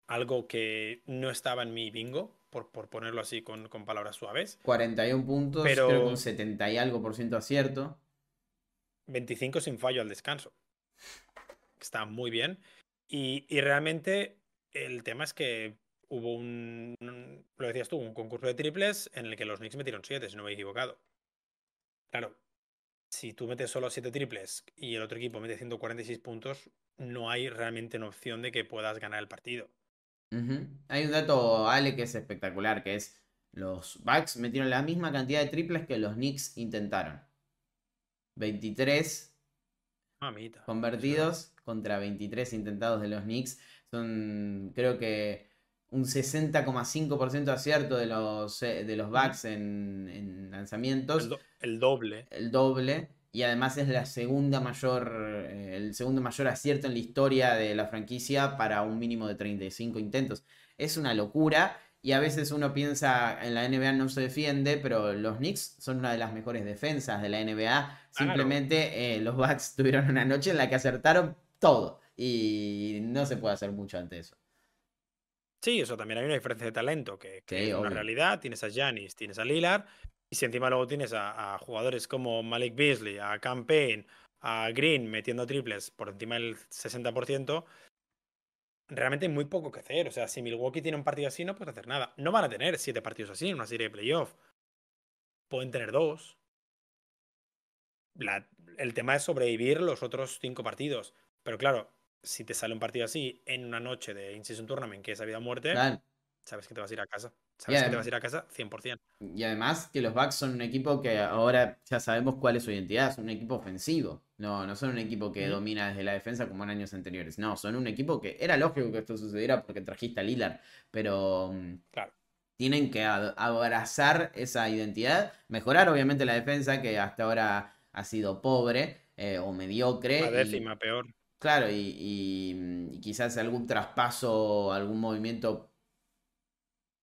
Algo que no estaba en mi bingo, por, por ponerlo así con, con, palabras suaves. 41 puntos, pero creo con 70 y algo por ciento acierto. 25 sin fallo al descanso. Está muy bien. Y, y realmente el tema es que hubo un, lo decías tú, un concurso de triples en el que los Knicks metieron 7, si no me he equivocado. Claro, si tú metes solo 7 triples y el otro equipo mete 146 puntos, no hay realmente una opción de que puedas ganar el partido. Hay un dato, Ale, que es espectacular, que es los Bucks metieron la misma cantidad de triples que los Knicks intentaron. 23 convertidos contra 23 intentados de los Knicks. Son, creo que, un 60,5% de acierto de los, eh, de los backs en, lanzamientos. El, doble. El doble. Y además es la segunda mayor, eh, el segundo mayor acierto en la historia de la franquicia para un mínimo de 35 intentos. Es una locura. Y a veces uno piensa en la NBA no se defiende, pero los Knicks son una de las mejores defensas de la NBA. Simplemente eh, los Bucks tuvieron una noche en la que acertaron todo. Y no se puede hacer mucho ante eso. Sí, eso también hay una diferencia de talento, que, es una realidad. Tienes a Giannis, tienes a Lillard, y si encima luego tienes a, jugadores como Malik Beasley, a Campaign, a Green metiendo triples por encima del 60%, realmente hay muy poco que hacer. O sea, si Milwaukee tiene un partido así, no puedes hacer nada. No van a tener siete partidos así en una serie de playoff. Pueden tener dos. el tema es sobrevivir los otros cinco partidos. Pero claro, si te sale un partido así en una noche de In-Season Tournament que es a vida o muerte, sabes que te vas a ir a casa. Sabes que te vas a ir a casa 100%. Y además que los Bucks son un equipo que ahora ya sabemos cuál es su identidad, son un equipo ofensivo. No, no son un equipo que domina desde la defensa como en años anteriores. No, son un equipo que era lógico que esto sucediera porque trajiste a Lillard, pero mm, claro. tienen que abrazar esa identidad, mejorar obviamente la defensa que hasta ahora ha sido pobre eh, o mediocre. La décima, peor. Claro, y, mm, quizás algún traspaso, algún movimiento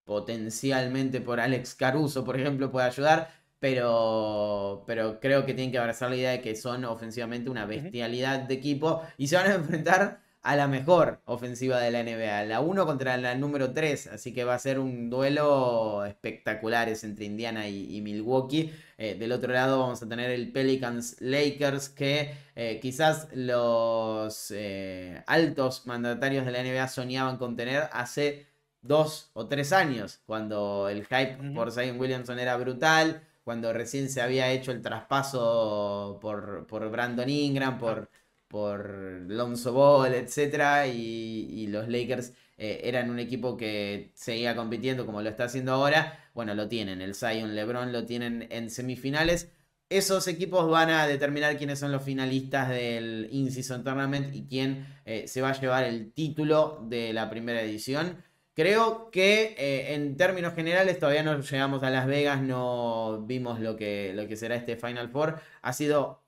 potencialmente por Alex Caruso, por ejemplo, puede ayudar, pero, pero creo que tienen que abrazar la idea de que son ofensivamente una bestialidad de equipo y se van a enfrentar a la mejor ofensiva de la NBA, la 1 contra la número 3, así que va a ser un duelo espectacular es entre Indiana y, Milwaukee. Eh, del otro lado vamos a tener el Pelicans Lakers, que eh, quizás los eh, altos mandatarios de la NBA soñaban con tener hace dos o tres años, cuando el hype por Zion Williamson era brutal, cuando recién se había hecho el traspaso por, por Brandon Ingram, por por Lonzo Ball, etc. Y, los Lakers eh, eran un equipo que seguía compitiendo como lo está haciendo ahora. Bueno, lo tienen, el Zion LeBron lo tienen en semifinales. Esos equipos van a determinar quiénes son los finalistas del In-Season Tournament y quién eh, se va a llevar el título de la primera edición. Creo que eh, en términos generales todavía no llegamos a Las Vegas, no vimos lo que, lo que será este Final Four. Ha sido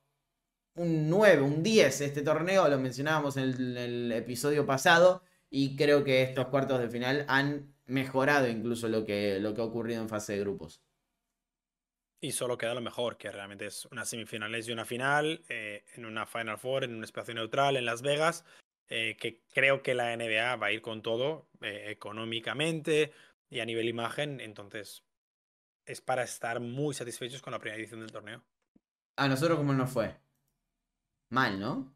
un 9, un 10 este torneo, lo mencionábamos en el, episodio pasado, y creo que estos cuartos de final han mejorado incluso lo que, lo que ha ocurrido en fase de grupos. Y solo queda lo mejor, que realmente es una semifinales y una final, eh, en una Final Four, en un espacio neutral, en Las Vegas, eh, que creo que la NBA va a ir con todo, eh, económicamente y a nivel imagen, entonces es para estar muy satisfechos con la primera edición del torneo. A nosotros, ¿cómo nos fue? Mal, ¿no?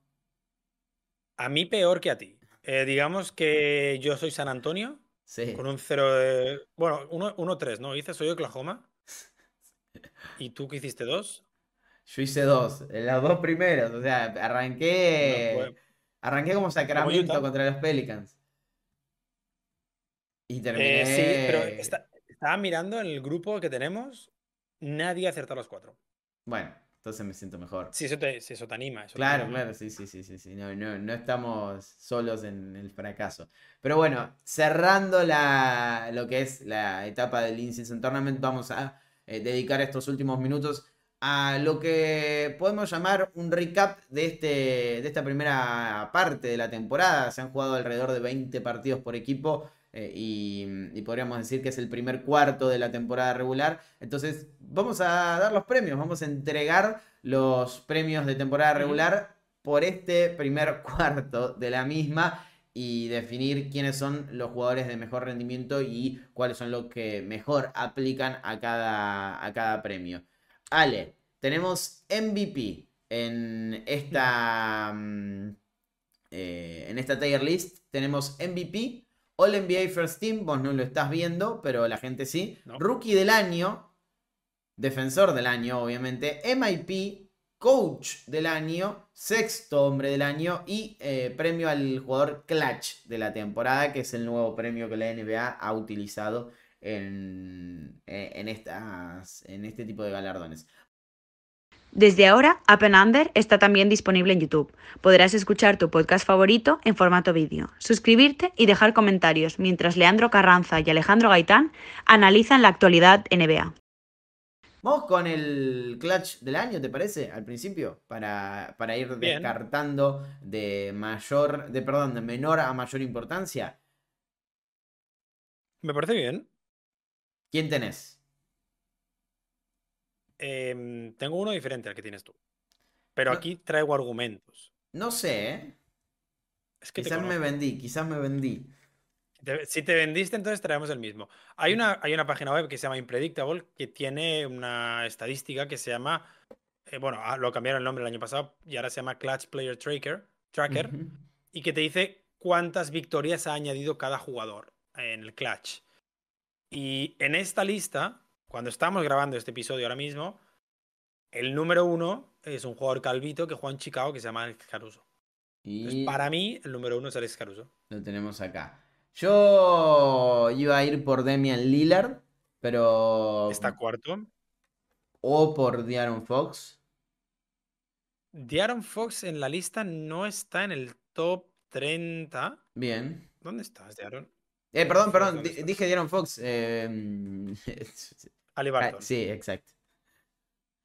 A mí peor que a ti. Eh, digamos que yo soy San Antonio. Sí. Con un 0 de. Bueno, 1-3, ¿no? Hice, soy Oklahoma. ¿Y tú qué hiciste? ¿Dos? Yo hice dos, las dos primeras. O sea, arranqué. Arranqué como Sacramento contra los Pelicans. Y terminé. Eh, sí, pero estaba mirando en el grupo que tenemos, nadie acertado los cuatro. Bueno, entonces me siento mejor. Sí, eso te, eso te anima. claro, claro, sí, sí, sí, sí. No, no, estamos solos en el fracaso. Pero bueno, cerrando la, lo que es la etapa del In-Season Tournament, vamos a eh, dedicar estos últimos minutos a lo que podemos llamar un recap de, este, de esta primera parte de la temporada. Se han jugado alrededor de 20 partidos por equipo eh, y, podríamos decir que es el primer cuarto de la temporada regular. Entonces vamos a dar los premios, vamos a entregar los premios de temporada regular por este primer cuarto de la misma y definir quiénes son los jugadores de mejor rendimiento y cuáles son los que mejor aplican a cada, a cada premio. Ale, tenemos MVP en esta, mm, eh, en esta tier list. Tenemos MVP, All NBA First Team, vos no lo estás viendo, pero la gente sí. Rookie del año, defensor del año, obviamente. MIP, coach del año, sexto hombre del año y eh, premio al jugador clutch de la temporada, que es el nuevo premio que la NBA ha utilizado en, eh, en, estas, en este tipo de galardones. Desde ahora, Up Under está también disponible en YouTube. Podrás escuchar tu podcast favorito en formato vídeo, suscribirte y dejar comentarios mientras Leandro Carranza y Alejandro Gaitán analizan la actualidad NBA. Vamos con el clutch del año, ¿te parece? Al principio, para, para ir descartando de mayor, de perdón, de menor a mayor importancia. Me parece bien. ¿Quién tenés? Em, tengo uno diferente al que tienes tú. Pero aquí traigo argumentos. No sé, ¿eh? Es que quizás me vendí, quizás me vendí. Si te vendiste, entonces traemos el mismo. Hay una, hay una página web que se llama Impredictable que tiene una estadística que se llama. Eh, bueno, ah, lo cambiaron el nombre el año pasado y ahora se llama Clutch Player Tracker, tracker y que te dice cuántas victorias ha añadido cada jugador en el Clutch. Y en esta lista cuando estamos grabando este episodio ahora mismo, el número uno es un jugador calvito que juega en Chicago que se llama Alex Caruso. Y para mí, el número uno es Alex Caruso. Lo tenemos acá. Yo iba a ir por Demian Lillard, pero. Está cuarto. O por Diaron Fox. Diaron Fox en la lista no está en el top 30. Bien. ¿Dónde estás, Diaron? Eh, perdón, perdón, dije Diaron Fox. Eh... Alibarton. Sí, exacto.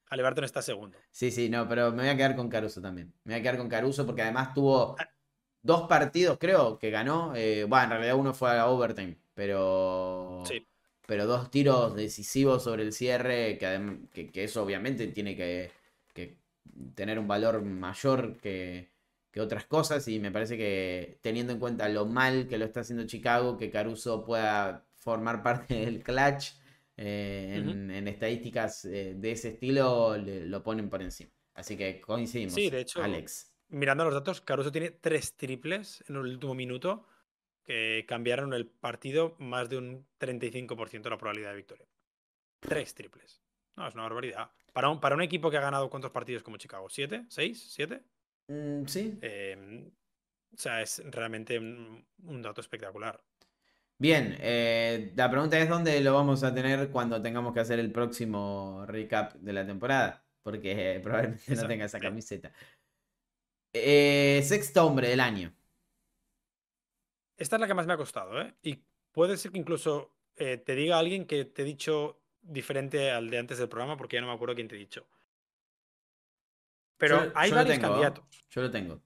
Alibarton está segundo. Sí, sí, no, pero me voy a quedar con Caruso también. Me voy a quedar con Caruso porque además tuvo ah. dos partidos, creo, que ganó. Eh, bueno, en realidad uno fue a overtime, pero. Sí. Pero dos tiros decisivos sobre el cierre, que, que, eso obviamente tiene que, que, tener un valor mayor que, que otras cosas. Y me parece que teniendo en cuenta lo mal que lo está haciendo Chicago, que Caruso pueda formar parte del clutch eh, en, estadísticas eh, de ese estilo lo ponen por encima. Así que coincidimos. Sí, de hecho, Alex. Mirando los datos, Caruso tiene tres triples en el último minuto que cambiaron el partido más de un 35% de la probabilidad de victoria. Tres triples. No, es una barbaridad. Para un, para un equipo que ha ganado cuántos partidos como Chicago, ¿siete? ¿Seis? ¿Siete? Mm, sí. Em, o sea, es realmente un dato espectacular. Bien, eh, la pregunta es dónde lo vamos a tener cuando tengamos que hacer el próximo recap de la temporada, porque eh, probablemente no tenga esa camiseta. Eh, sexto hombre del año. Esta es la que más me ha costado, ¿eh? Y puede ser que incluso eh, te diga alguien que te he dicho diferente al de antes del programa, porque ya no me acuerdo quién te he dicho. Pero Yo- hay yo varios tengo, candidatos. Yo lo tengo.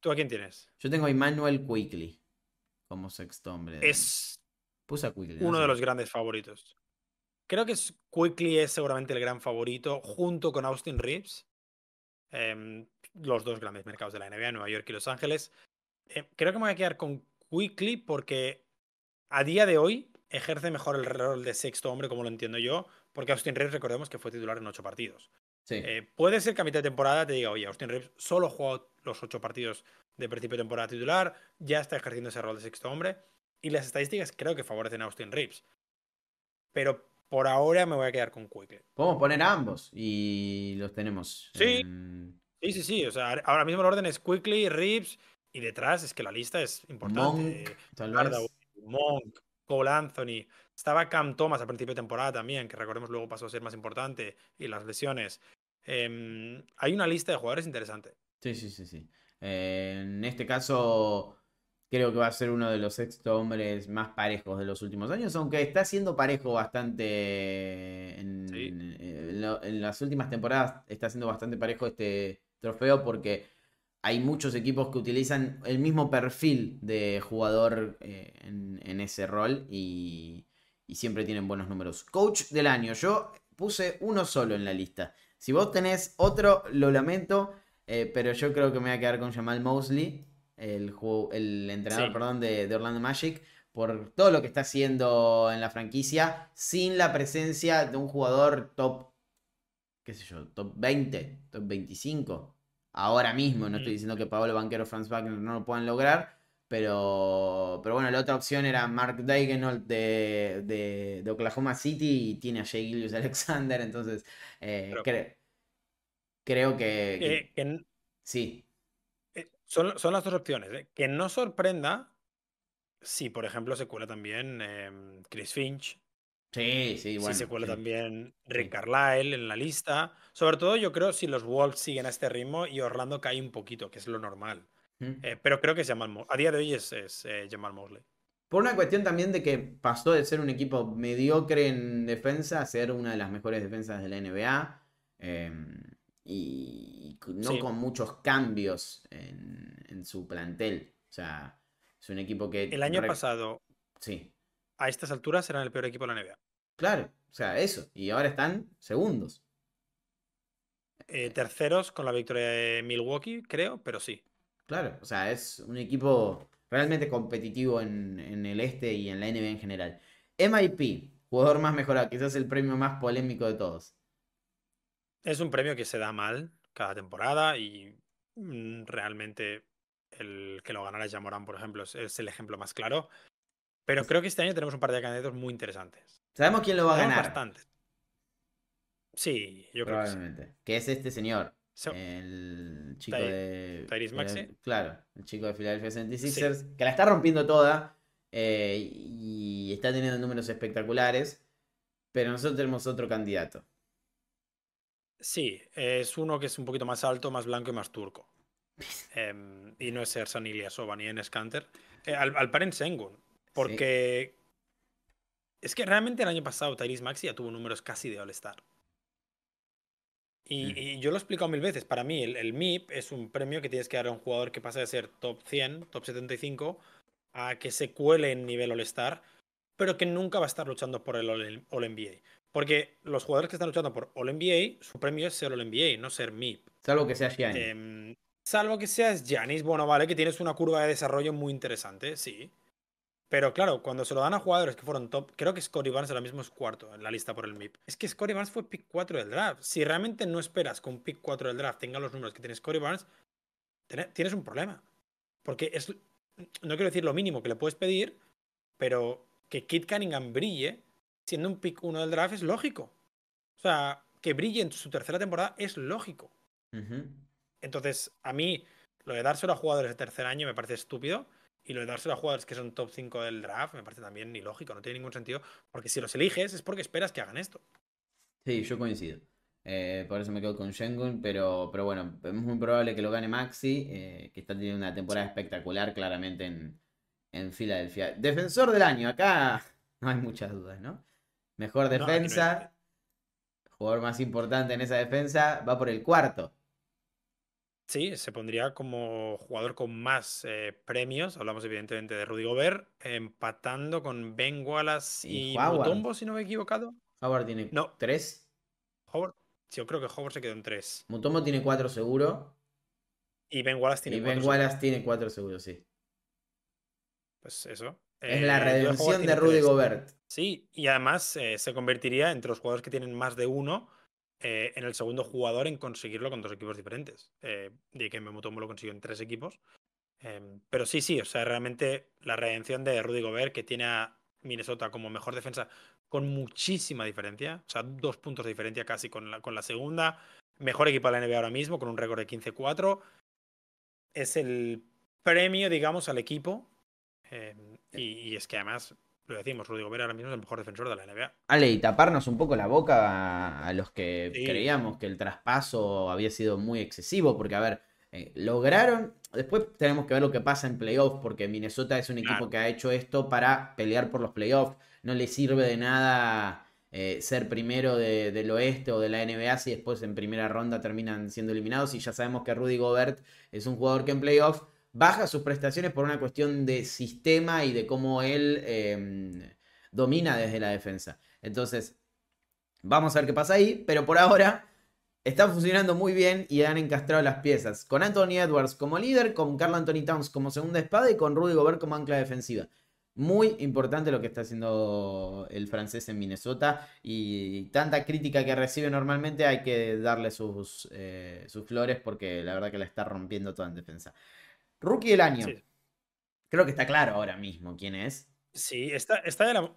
¿Tú a quién tienes? Yo tengo a Emmanuel Quickly como sexto hombre. de- Es Puse a Quickly. no uno sé. de los grandes favoritos. Creo que es- Quickly es seguramente el gran favorito, junto con Austin Reeves. Em, los dos grandes mercados de la NBA, Nueva York y Los Ángeles. Eh, creo que me voy a quedar con Quickly porque a día de hoy ejerce mejor el rol de sexto hombre, como lo entiendo yo, porque Austin Reeves, recordemos que fue titular en ocho partidos. Sí. Eh, puede ser que a mitad de temporada te diga, oye, Austin Reeves solo jugó los ocho partidos de principio de temporada titular, ya está ejerciendo ese rol de sexto hombre, y las estadísticas creo que favorecen a Austin Reeves. Pero por ahora me voy a quedar con Quickly. Podemos poner a ambos y los tenemos. Sí. en- Sí, sí, sí. O sea, ahora mismo el orden es Quickly, Reeves, y detrás es que la lista es importante. Monk, tal Hardaway, vez. Monk, Cole Anthony. Estaba Cam Thomas a principio de temporada también, que recordemos luego pasó a ser más importante, y las lesiones. Em, hay una lista de jugadores interesante. Sí, sí, sí, sí. Eh, en este caso, creo que va a ser uno de los sexto hombres más parejos de los últimos años, aunque está siendo parejo bastante en, Sí. en lo- en las últimas temporadas, está siendo bastante parejo este trofeo porque hay muchos equipos que utilizan el mismo perfil de jugador eh, en ese rol y, y siempre tienen buenos números. Coach del año, yo puse uno solo en la lista. Si vos tenés otro, lo lamento, eh, pero yo creo que me voy a quedar con Jamal Mosley, el, el entrenador Sí. perdón, de, de Orlando Magic, por todo lo que está haciendo en la franquicia, sin la presencia de un jugador top, qué sé yo, top 20, top 25. Ahora mismo, no estoy diciendo que Pablo Banquero o Franz Wagner no lo puedan lograr, pero, pero bueno, la otra opción era Mark Daigneault de, de, de Oklahoma City y tiene a Shea Gillius Alexander, entonces eh, Pero- cre- creo que, que- Eh, sí, eh, son, son las dos opciones. eh. Que no sorprenda si, por ejemplo, se cuela también em, Chris Finch, sí, sí, bueno. si se cuela sí. también Rick Sí. Carlisle en la lista. Sobre todo, yo creo si los Wolves siguen a este ritmo y Orlando cae un poquito, que es lo normal. Mm. Eh, pero creo que es Jamal Mo- A día de hoy es, es eh, Jamal Mosley. Por una cuestión también de que pasó de ser un equipo mediocre en defensa a ser una de las mejores defensas de la NBA. eh, y no Sí. con muchos cambios en, en su plantel. O sea, es un equipo que... El año re- pasado, Sí, a estas alturas, eran el peor equipo de la NBA. claro. O sea, eso. Y ahora están segundos. Eh, terceros con la victoria de Milwaukee, creo, pero sí. Claro. O sea, es un equipo realmente competitivo en, en el este y en la NBA en general. MIP, jugador más mejorado. Quizás el premio más polémico de todos. Es un premio que se da mal cada temporada y mm, realmente el que lo ganara Jamoran, por ejemplo, es, el ejemplo más claro. Pero creo que este año tenemos un par de candidatos muy interesantes. Sabemos quién lo va a ganar. bastantes. Sí, yo creo que sí. Que es este señor. El chico Ty- de. Tyrese Maxey. Claro, el chico de Philadelphia 76ers. Que la está rompiendo toda. eh, y está teniendo números espectaculares. Pero nosotros tenemos otro candidato. Sí, es uno que es un poquito más alto, más blanco y más turco. Em, y no es Ersan Ilyasova ni Enes Kanter. Eh, al, al Paren Sengun. Porque es que realmente el año pasado Tyrese Maxi ya tuvo números casi de All-Star. Y, Mm. y yo lo he explicado mil veces. Para mí, el, el MIP es un premio que tienes que dar a un jugador que pasa de ser top 100, top 75, a que se cuele en nivel All-Star, pero que nunca va a estar luchando por el All- All-NBA. Porque los jugadores que están luchando por All-NBA, su premio es ser All-NBA, no ser MIP. Salvo que sea Gianni. Em, salvo que seas Giannis, bueno, vale, que tienes una curva de desarrollo muy interesante, sí. Pero claro, cuando se lo dan a jugadores que fueron top, creo que Scottie Barnes ahora mismo es cuarto en la lista por el MIP. Es que Scottie Barnes fue pick 4 del draft. Si realmente no esperas que un pick 4 del draft tenga los números que tiene Scottie Barnes, tiene- tienes un problema. Porque es, no quiero decir lo mínimo que le puedes pedir, pero que Kit Cunningham brille siendo un pick 1 del draft es lógico. O sea, que brille en su tercera temporada es lógico. Entonces, a mí, lo de dárselo a jugadores de tercer año me parece estúpido. Y lo de dárselo a jugadores que son top 5 del draft me parece también ilógico, no tiene ningún sentido. Porque si los eliges es porque esperas que hagan esto. Sí, yo coincido. Eh, por eso me quedo con Shengun, pero, pero bueno, es muy probable que lo gane Maxi, eh, que está teniendo una temporada espectacular claramente en, en Filadelfia. Defensor del año, acá no hay muchas dudas, ¿no? Mejor defensa, jugador más importante en esa defensa, va por el cuarto. Sí, se pondría como jugador con más eh, premios. Hablamos evidentemente de Rudy Gobert, empatando con Ben Wallace y, y Mutombo, si no me he equivocado. Howard tiene no. tres. Howard, yo creo que Howard se quedó en tres. Mutombo tiene cuatro seguro. Y Ben Wallace tiene y Ben Wallace tiene cuatro seguro, sí. Pues eso. Es la eh, redención de Rudy Gobert. Sí, y además eh, se convertiría entre los jugadores que tienen más de uno eh, en el segundo jugador en conseguirlo con dos equipos diferentes. Eh, de que Memutombo lo consiguió en tres equipos. Em, pero sí, sí, o sea, realmente la redención de Rudy Gobert, que tiene a Minnesota como mejor defensa con muchísima diferencia, o sea, dos puntos de diferencia casi con la, con la segunda. Mejor equipo de la NBA ahora mismo, con un récord de 15-4. Es el premio, digamos, al equipo. Em, y, es que además lo decimos, Rudy Gobert ahora mismo es el mejor defensor de la NBA. Ale, y taparnos un poco la boca a, los que creíamos que el traspaso había sido muy excesivo, porque a ver, eh, lograron, después tenemos que ver lo que pasa en playoffs, porque Minnesota es un equipo que ha hecho esto para pelear por los playoffs, no le sirve de nada eh, ser primero del oeste o de la NBA si después en primera ronda terminan siendo eliminados. Y ya sabemos que Rudy Gobert es un jugador que en playoffs baja sus prestaciones por una cuestión de sistema y de cómo él em, domina desde la defensa. Entonces, vamos a ver qué pasa ahí, pero por ahora está funcionando muy bien y han encastrado las piezas. Con Anthony Edwards como líder, con Carl Anthony Towns como segunda espada y con Rudy Gobert como ancla defensiva. Muy importante lo que está haciendo el francés en Minnesota y tanta crítica que recibe normalmente hay que darle sus, eh, sus flores porque la verdad que la está rompiendo toda en defensa. Rookie del año. Creo que está claro ahora mismo quién es. Sí, está, está de la.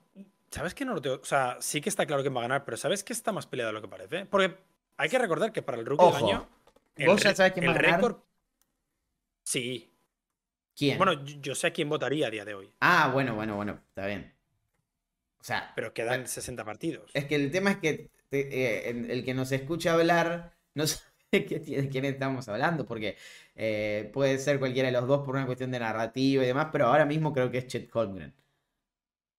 ¿Sabes qué no lo tengo? O sea, sí que está claro quién va a ganar, pero ¿sabes que está más peleado de lo que parece? Porque hay que recordar que para el rookie del año. ¿Vos ya sabes quién va a ganar? Récord... Sí. ¿Quién? Bueno, yo sé a quién votaría a día de hoy. Ah, bueno, bueno, bueno, está bien. O sea. Pero quedan 60 partidos. Es que el tema es que eh, el que nos escucha hablar no de quién estamos hablando, porque eh, puede ser cualquiera de los dos por una cuestión de narrativa y demás, pero ahora mismo creo que es Chet Holmgren.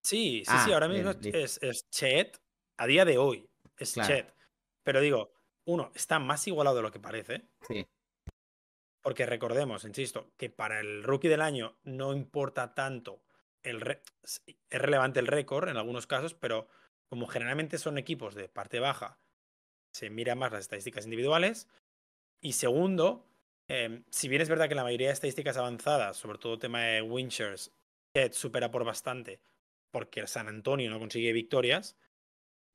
Sí, sí, sí, ah, ahora mismo es, Chet, a día de hoy, es Chet. Pero digo, uno, está más igualado de lo que parece. Sí. Porque recordemos, insisto, que para el rookie del año no importa tanto el es relevante el récord en algunos casos, pero como generalmente son equipos de parte baja, se mira más las estadísticas individuales y segundo, em, si bien es verdad que la mayoría de estadísticas avanzadas, sobre todo tema de Winchers, supera por bastante porque San Antonio no consigue victorias,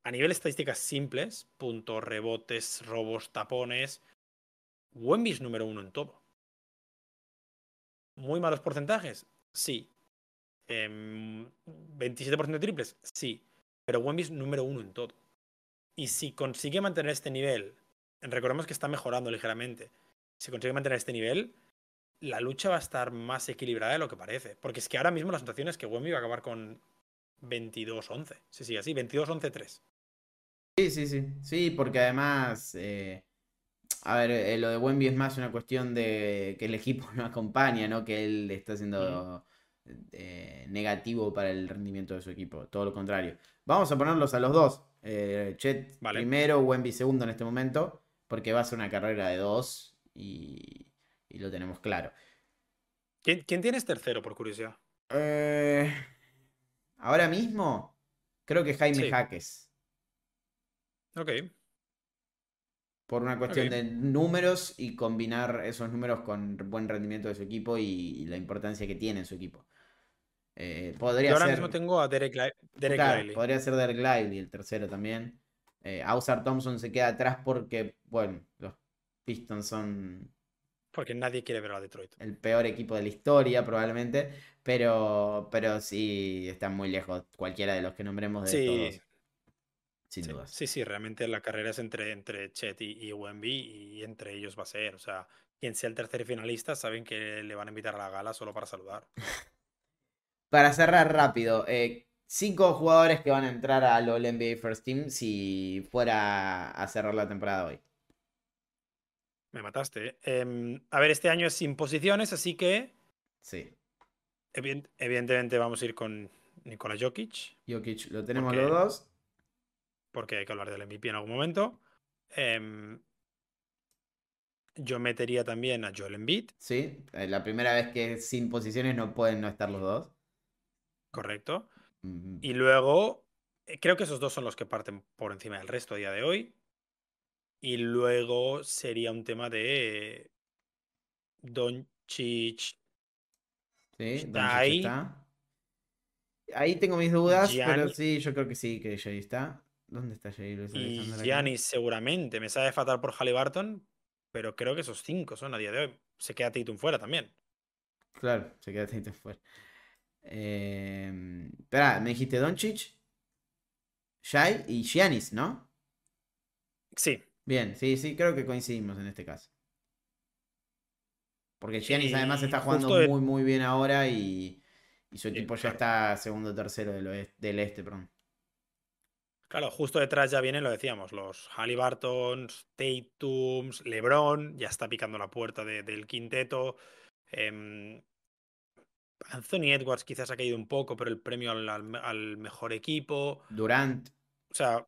a nivel de estadísticas simples, puntos, rebotes, robos, tapones, Wemby número uno en todo. ¿Muy malos porcentajes? Sí. 27% em, de triples? Sí. Pero Wemby número uno en todo. Y si consigue mantener este nivel recordemos que está mejorando ligeramente. Si consigue mantener este nivel, la lucha va a estar más equilibrada de lo que parece. Porque es que ahora mismo la situación es que Wemby va a acabar con 22-11. Sí, sí, así, 22-11-3. Sí, sí, sí. Sí, porque además, eh, a ver, eh, lo de Wemby es más una cuestión de que el equipo no acompaña, ¿no? Que él está siendo eh, negativo para el rendimiento de su equipo. Todo lo contrario. Vamos a ponerlos a los dos. Chet primero, Wemby segundo en este momento porque va a ser una carrera de dos y, lo tenemos claro. ¿Quién, quién tienes tercero, por curiosidad? Eh, ahora mismo, creo que Jaime Jaques. Ok. Por una cuestión de números y combinar esos números con buen rendimiento de su equipo y, la importancia que tiene en su equipo. Eh, podría Yo ahora mismo tengo a Derek, Lively. Podría ser Derek Lively, el tercero también. Eh, Ausar Thompson se queda atrás porque, bueno, los Pistons son. Porque nadie quiere ver a Detroit. El peor equipo de la historia, probablemente. Pero, pero sí están muy lejos cualquiera de los que nombremos de sí. Sin sí, dudas. Sí, sí, realmente la carrera es entre, entre Chet y, y Wemby y entre ellos va a ser. O sea, quien sea el tercer finalista saben que le van a invitar a la gala solo para saludar. para cerrar rápido, eh, cinco jugadores que van a entrar al All NBA First Team si fuera a cerrar la temporada hoy. Me mataste. Em, a ver, este año es sin posiciones, así que. Sí. evidentemente vamos a ir con Nikola Jokic. Jokic, lo tenemos los dos. Porque hay que hablar del MVP en algún momento. Em, yo metería también a Joel Embiid. Sí, eh, la primera vez que sin posiciones no pueden no estar los dos. Correcto. Y luego, eh, creo que esos dos son los que parten por encima del resto a día de hoy. Y luego sería un tema de Doncic. Sí, ahí. está. Ahí tengo mis dudas, pero sí, yo creo que sí, que Jay está. ¿Dónde está Jay Y Giannis seguramente. Me sabe fatal por Halliburton, pero creo que esos cinco son a día de hoy. Se queda Tatum fuera también. Claro, se queda Tatum fuera. Eh, espera, me dijiste Doncic, Shai y Giannis, ¿no? Sí. Bien, sí, sí, creo que coincidimos en este caso. Porque Giannis además está jugando muy, muy bien ahora y, su equipo ya está segundo o tercero del, del este, perdón. Claro, justo detrás ya vienen, lo decíamos, los Halliburtons, Tatums, LeBron, ya está picando la puerta del quinteto. Em, Anthony Edwards quizás ha caído un poco, pero el premio al, mejor equipo. Durant. O sea,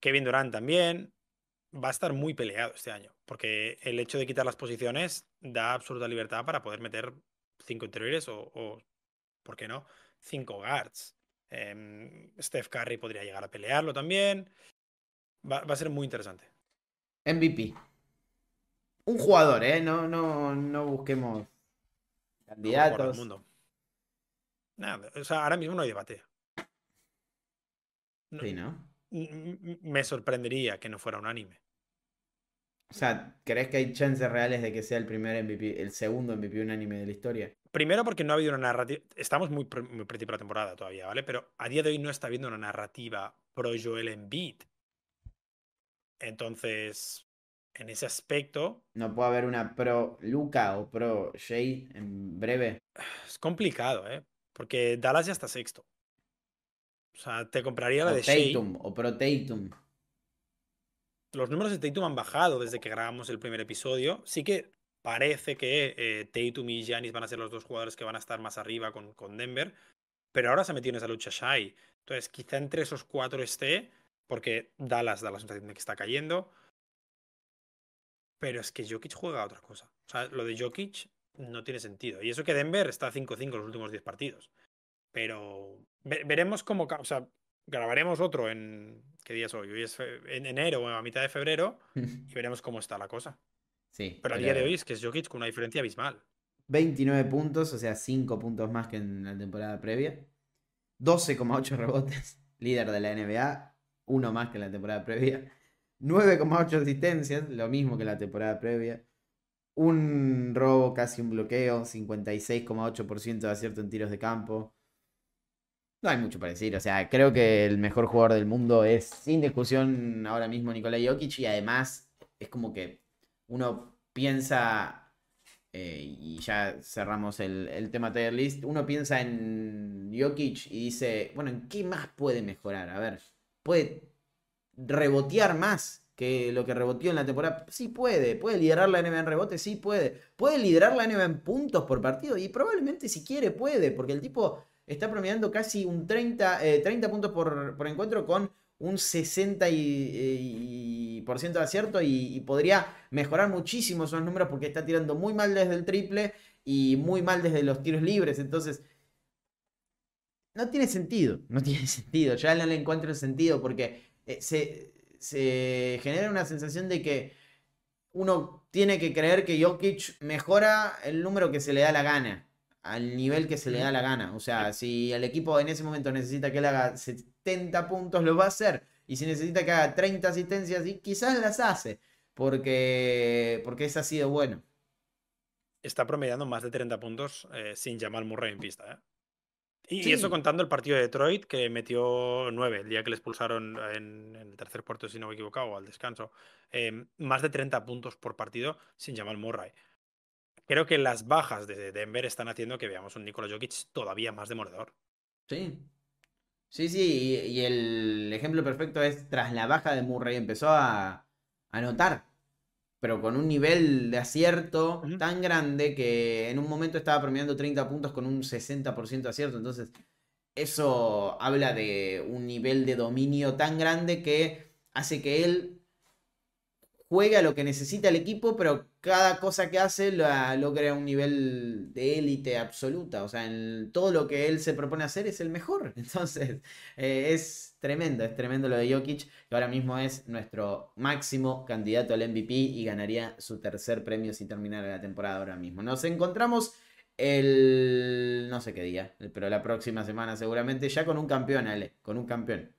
Kevin Durant también. Va a estar muy peleado este año, porque el hecho de quitar las posiciones da absoluta libertad para poder meter cinco interiores o, o ¿por qué no? Cinco guards. Em, Steph Curry podría llegar a pelearlo también. Va, a ser muy interesante. MVP. Un jugador, ¿eh? No, no, no busquemos candidatos. mundo. Nada, o sea, ahora mismo no hay debate. sí, ¿no? Me sorprendería que no fuera unánime. O sea, ¿crees que hay chances reales de que sea el primer MVP, el segundo MVP unánime de la historia? Primero porque no ha habido una narrativa. Estamos muy, muy principio de la temporada todavía, ¿vale? Pero a día de hoy no está habiendo una narrativa pro Joel Embiid. Entonces, en ese aspecto. ¿No puede haber una pro Luca o pro Jay en breve? Es complicado, ¿eh? Porque Dallas ya está sexto. O sea, te compraría la o de Tatum, O pro Tatum. Los números de Tatum han bajado desde que grabamos el primer episodio. Sí que parece que eh, Tatum y Giannis van a ser los dos jugadores que van a estar más arriba con, Denver. Pero ahora se ha metido en esa lucha Shai. Entonces, quizá entre esos cuatro esté, porque Dallas da la sensación de que está cayendo. Pero es que Jokic juega a otra cosa. O sea, lo de Jokic no tiene sentido. Y eso que Denver está 5-5 los últimos 10 partidos. Pero veremos cómo. O sea, grabaremos otro en. ¿Qué día es hoy? Hoy es en enero o a mitad de febrero. y veremos cómo está la cosa. Sí. Pero a día de hoy es que es Jokic con una diferencia abismal. 29 puntos, o sea, 5 puntos más que en la temporada previa. 12,8 rebotes, líder de la NBA, uno más que en la temporada previa. 9,8 asistencias, lo mismo que en la temporada previa. Un robo, casi un bloqueo, 56,8% de acierto en tiros de campo. No hay mucho para decir, o sea, creo que el mejor jugador del mundo es sin discusión ahora mismo Nikola Jokic y además es como que uno piensa, eh, y ya cerramos el, tema tier list, uno piensa en Jokic y dice, bueno, ¿en qué más puede mejorar? A ver, ¿puede rebotear más que lo que reboteó en la temporada? Sí puede. ¿Puede liderar la NBA en rebote? Sí puede. ¿Puede liderar la NBA en puntos por partido? Y probablemente si quiere puede, porque el tipo está promediando casi un 30, 30 eh, puntos por, por encuentro con un 60% y, por ciento de acierto y, podría mejorar muchísimo esos números porque está tirando muy mal desde el triple y muy mal desde los tiros libres. Entonces, no tiene sentido, no tiene sentido. Ya no le encuentro el sentido porque eh, se, se genera una sensación de que uno tiene que creer que Jokic mejora el número que se le da la gana al nivel que se le da la gana. O sea, si el equipo en ese momento necesita que él haga 70 puntos, lo va a hacer. Y si necesita que haga 30 asistencias, quizás las hace. Porque, porque ese ha sido bueno. Está promediando más de 30 puntos eh, sin llamar Murray en pista. ¿eh? Y, eso contando el partido de Detroit, que metió 9, el día que le expulsaron en, el tercer puerto, si no me he equivocado, al descanso. Eh, más de 30 puntos por partido sin llamar Murray creo que las bajas de Denver están haciendo que veamos un Nikola Jokic todavía más demoledor. Sí. Sí, sí, y, el ejemplo perfecto es tras la baja de Murray empezó a anotar. pero con un nivel de acierto tan grande que en un momento estaba promediando 30 puntos con un 60% de acierto. Entonces, eso habla de un nivel de dominio tan grande que hace que él juegue a lo que necesita el equipo, pero cada cosa que hace logra un nivel de élite absoluta. O sea, en todo lo que él se propone hacer es el mejor. Entonces, eh, es tremendo, es tremendo lo de Jokic, que ahora mismo es nuestro máximo candidato al MVP y ganaría su tercer premio si terminara la temporada ahora mismo. Nos encontramos el... no sé qué día, pero la próxima semana seguramente ya con un campeón, Ale, con un campeón.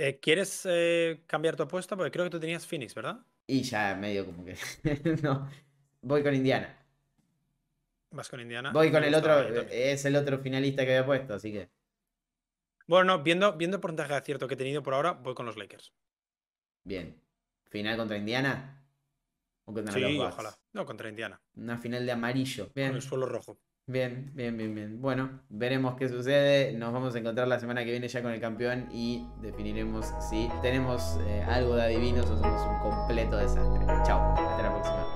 Eh, ¿Quieres eh, cambiar tu apuesta? Porque creo que tú tenías Phoenix, ¿verdad? Y ya medio como que. no. Voy con Indiana. ¿Vas con Indiana? Voy con el otro. Es el otro finalista que había puesto, así que. Bueno, viendo, viendo el porcentaje de acierto que he tenido por ahora, voy con los Lakers. Bien. ¿Final contra Indiana? ¿O contra sí, ojalá. No, contra Indiana. Una final de amarillo. Bien. Con el suelo rojo. Bien, bien, bien, bien. Bueno, veremos qué sucede. Nos vamos a encontrar la semana que viene ya con el campeón y definiremos si tenemos eh, algo de adivinos o somos un completo desastre. Chao, hasta la próxima.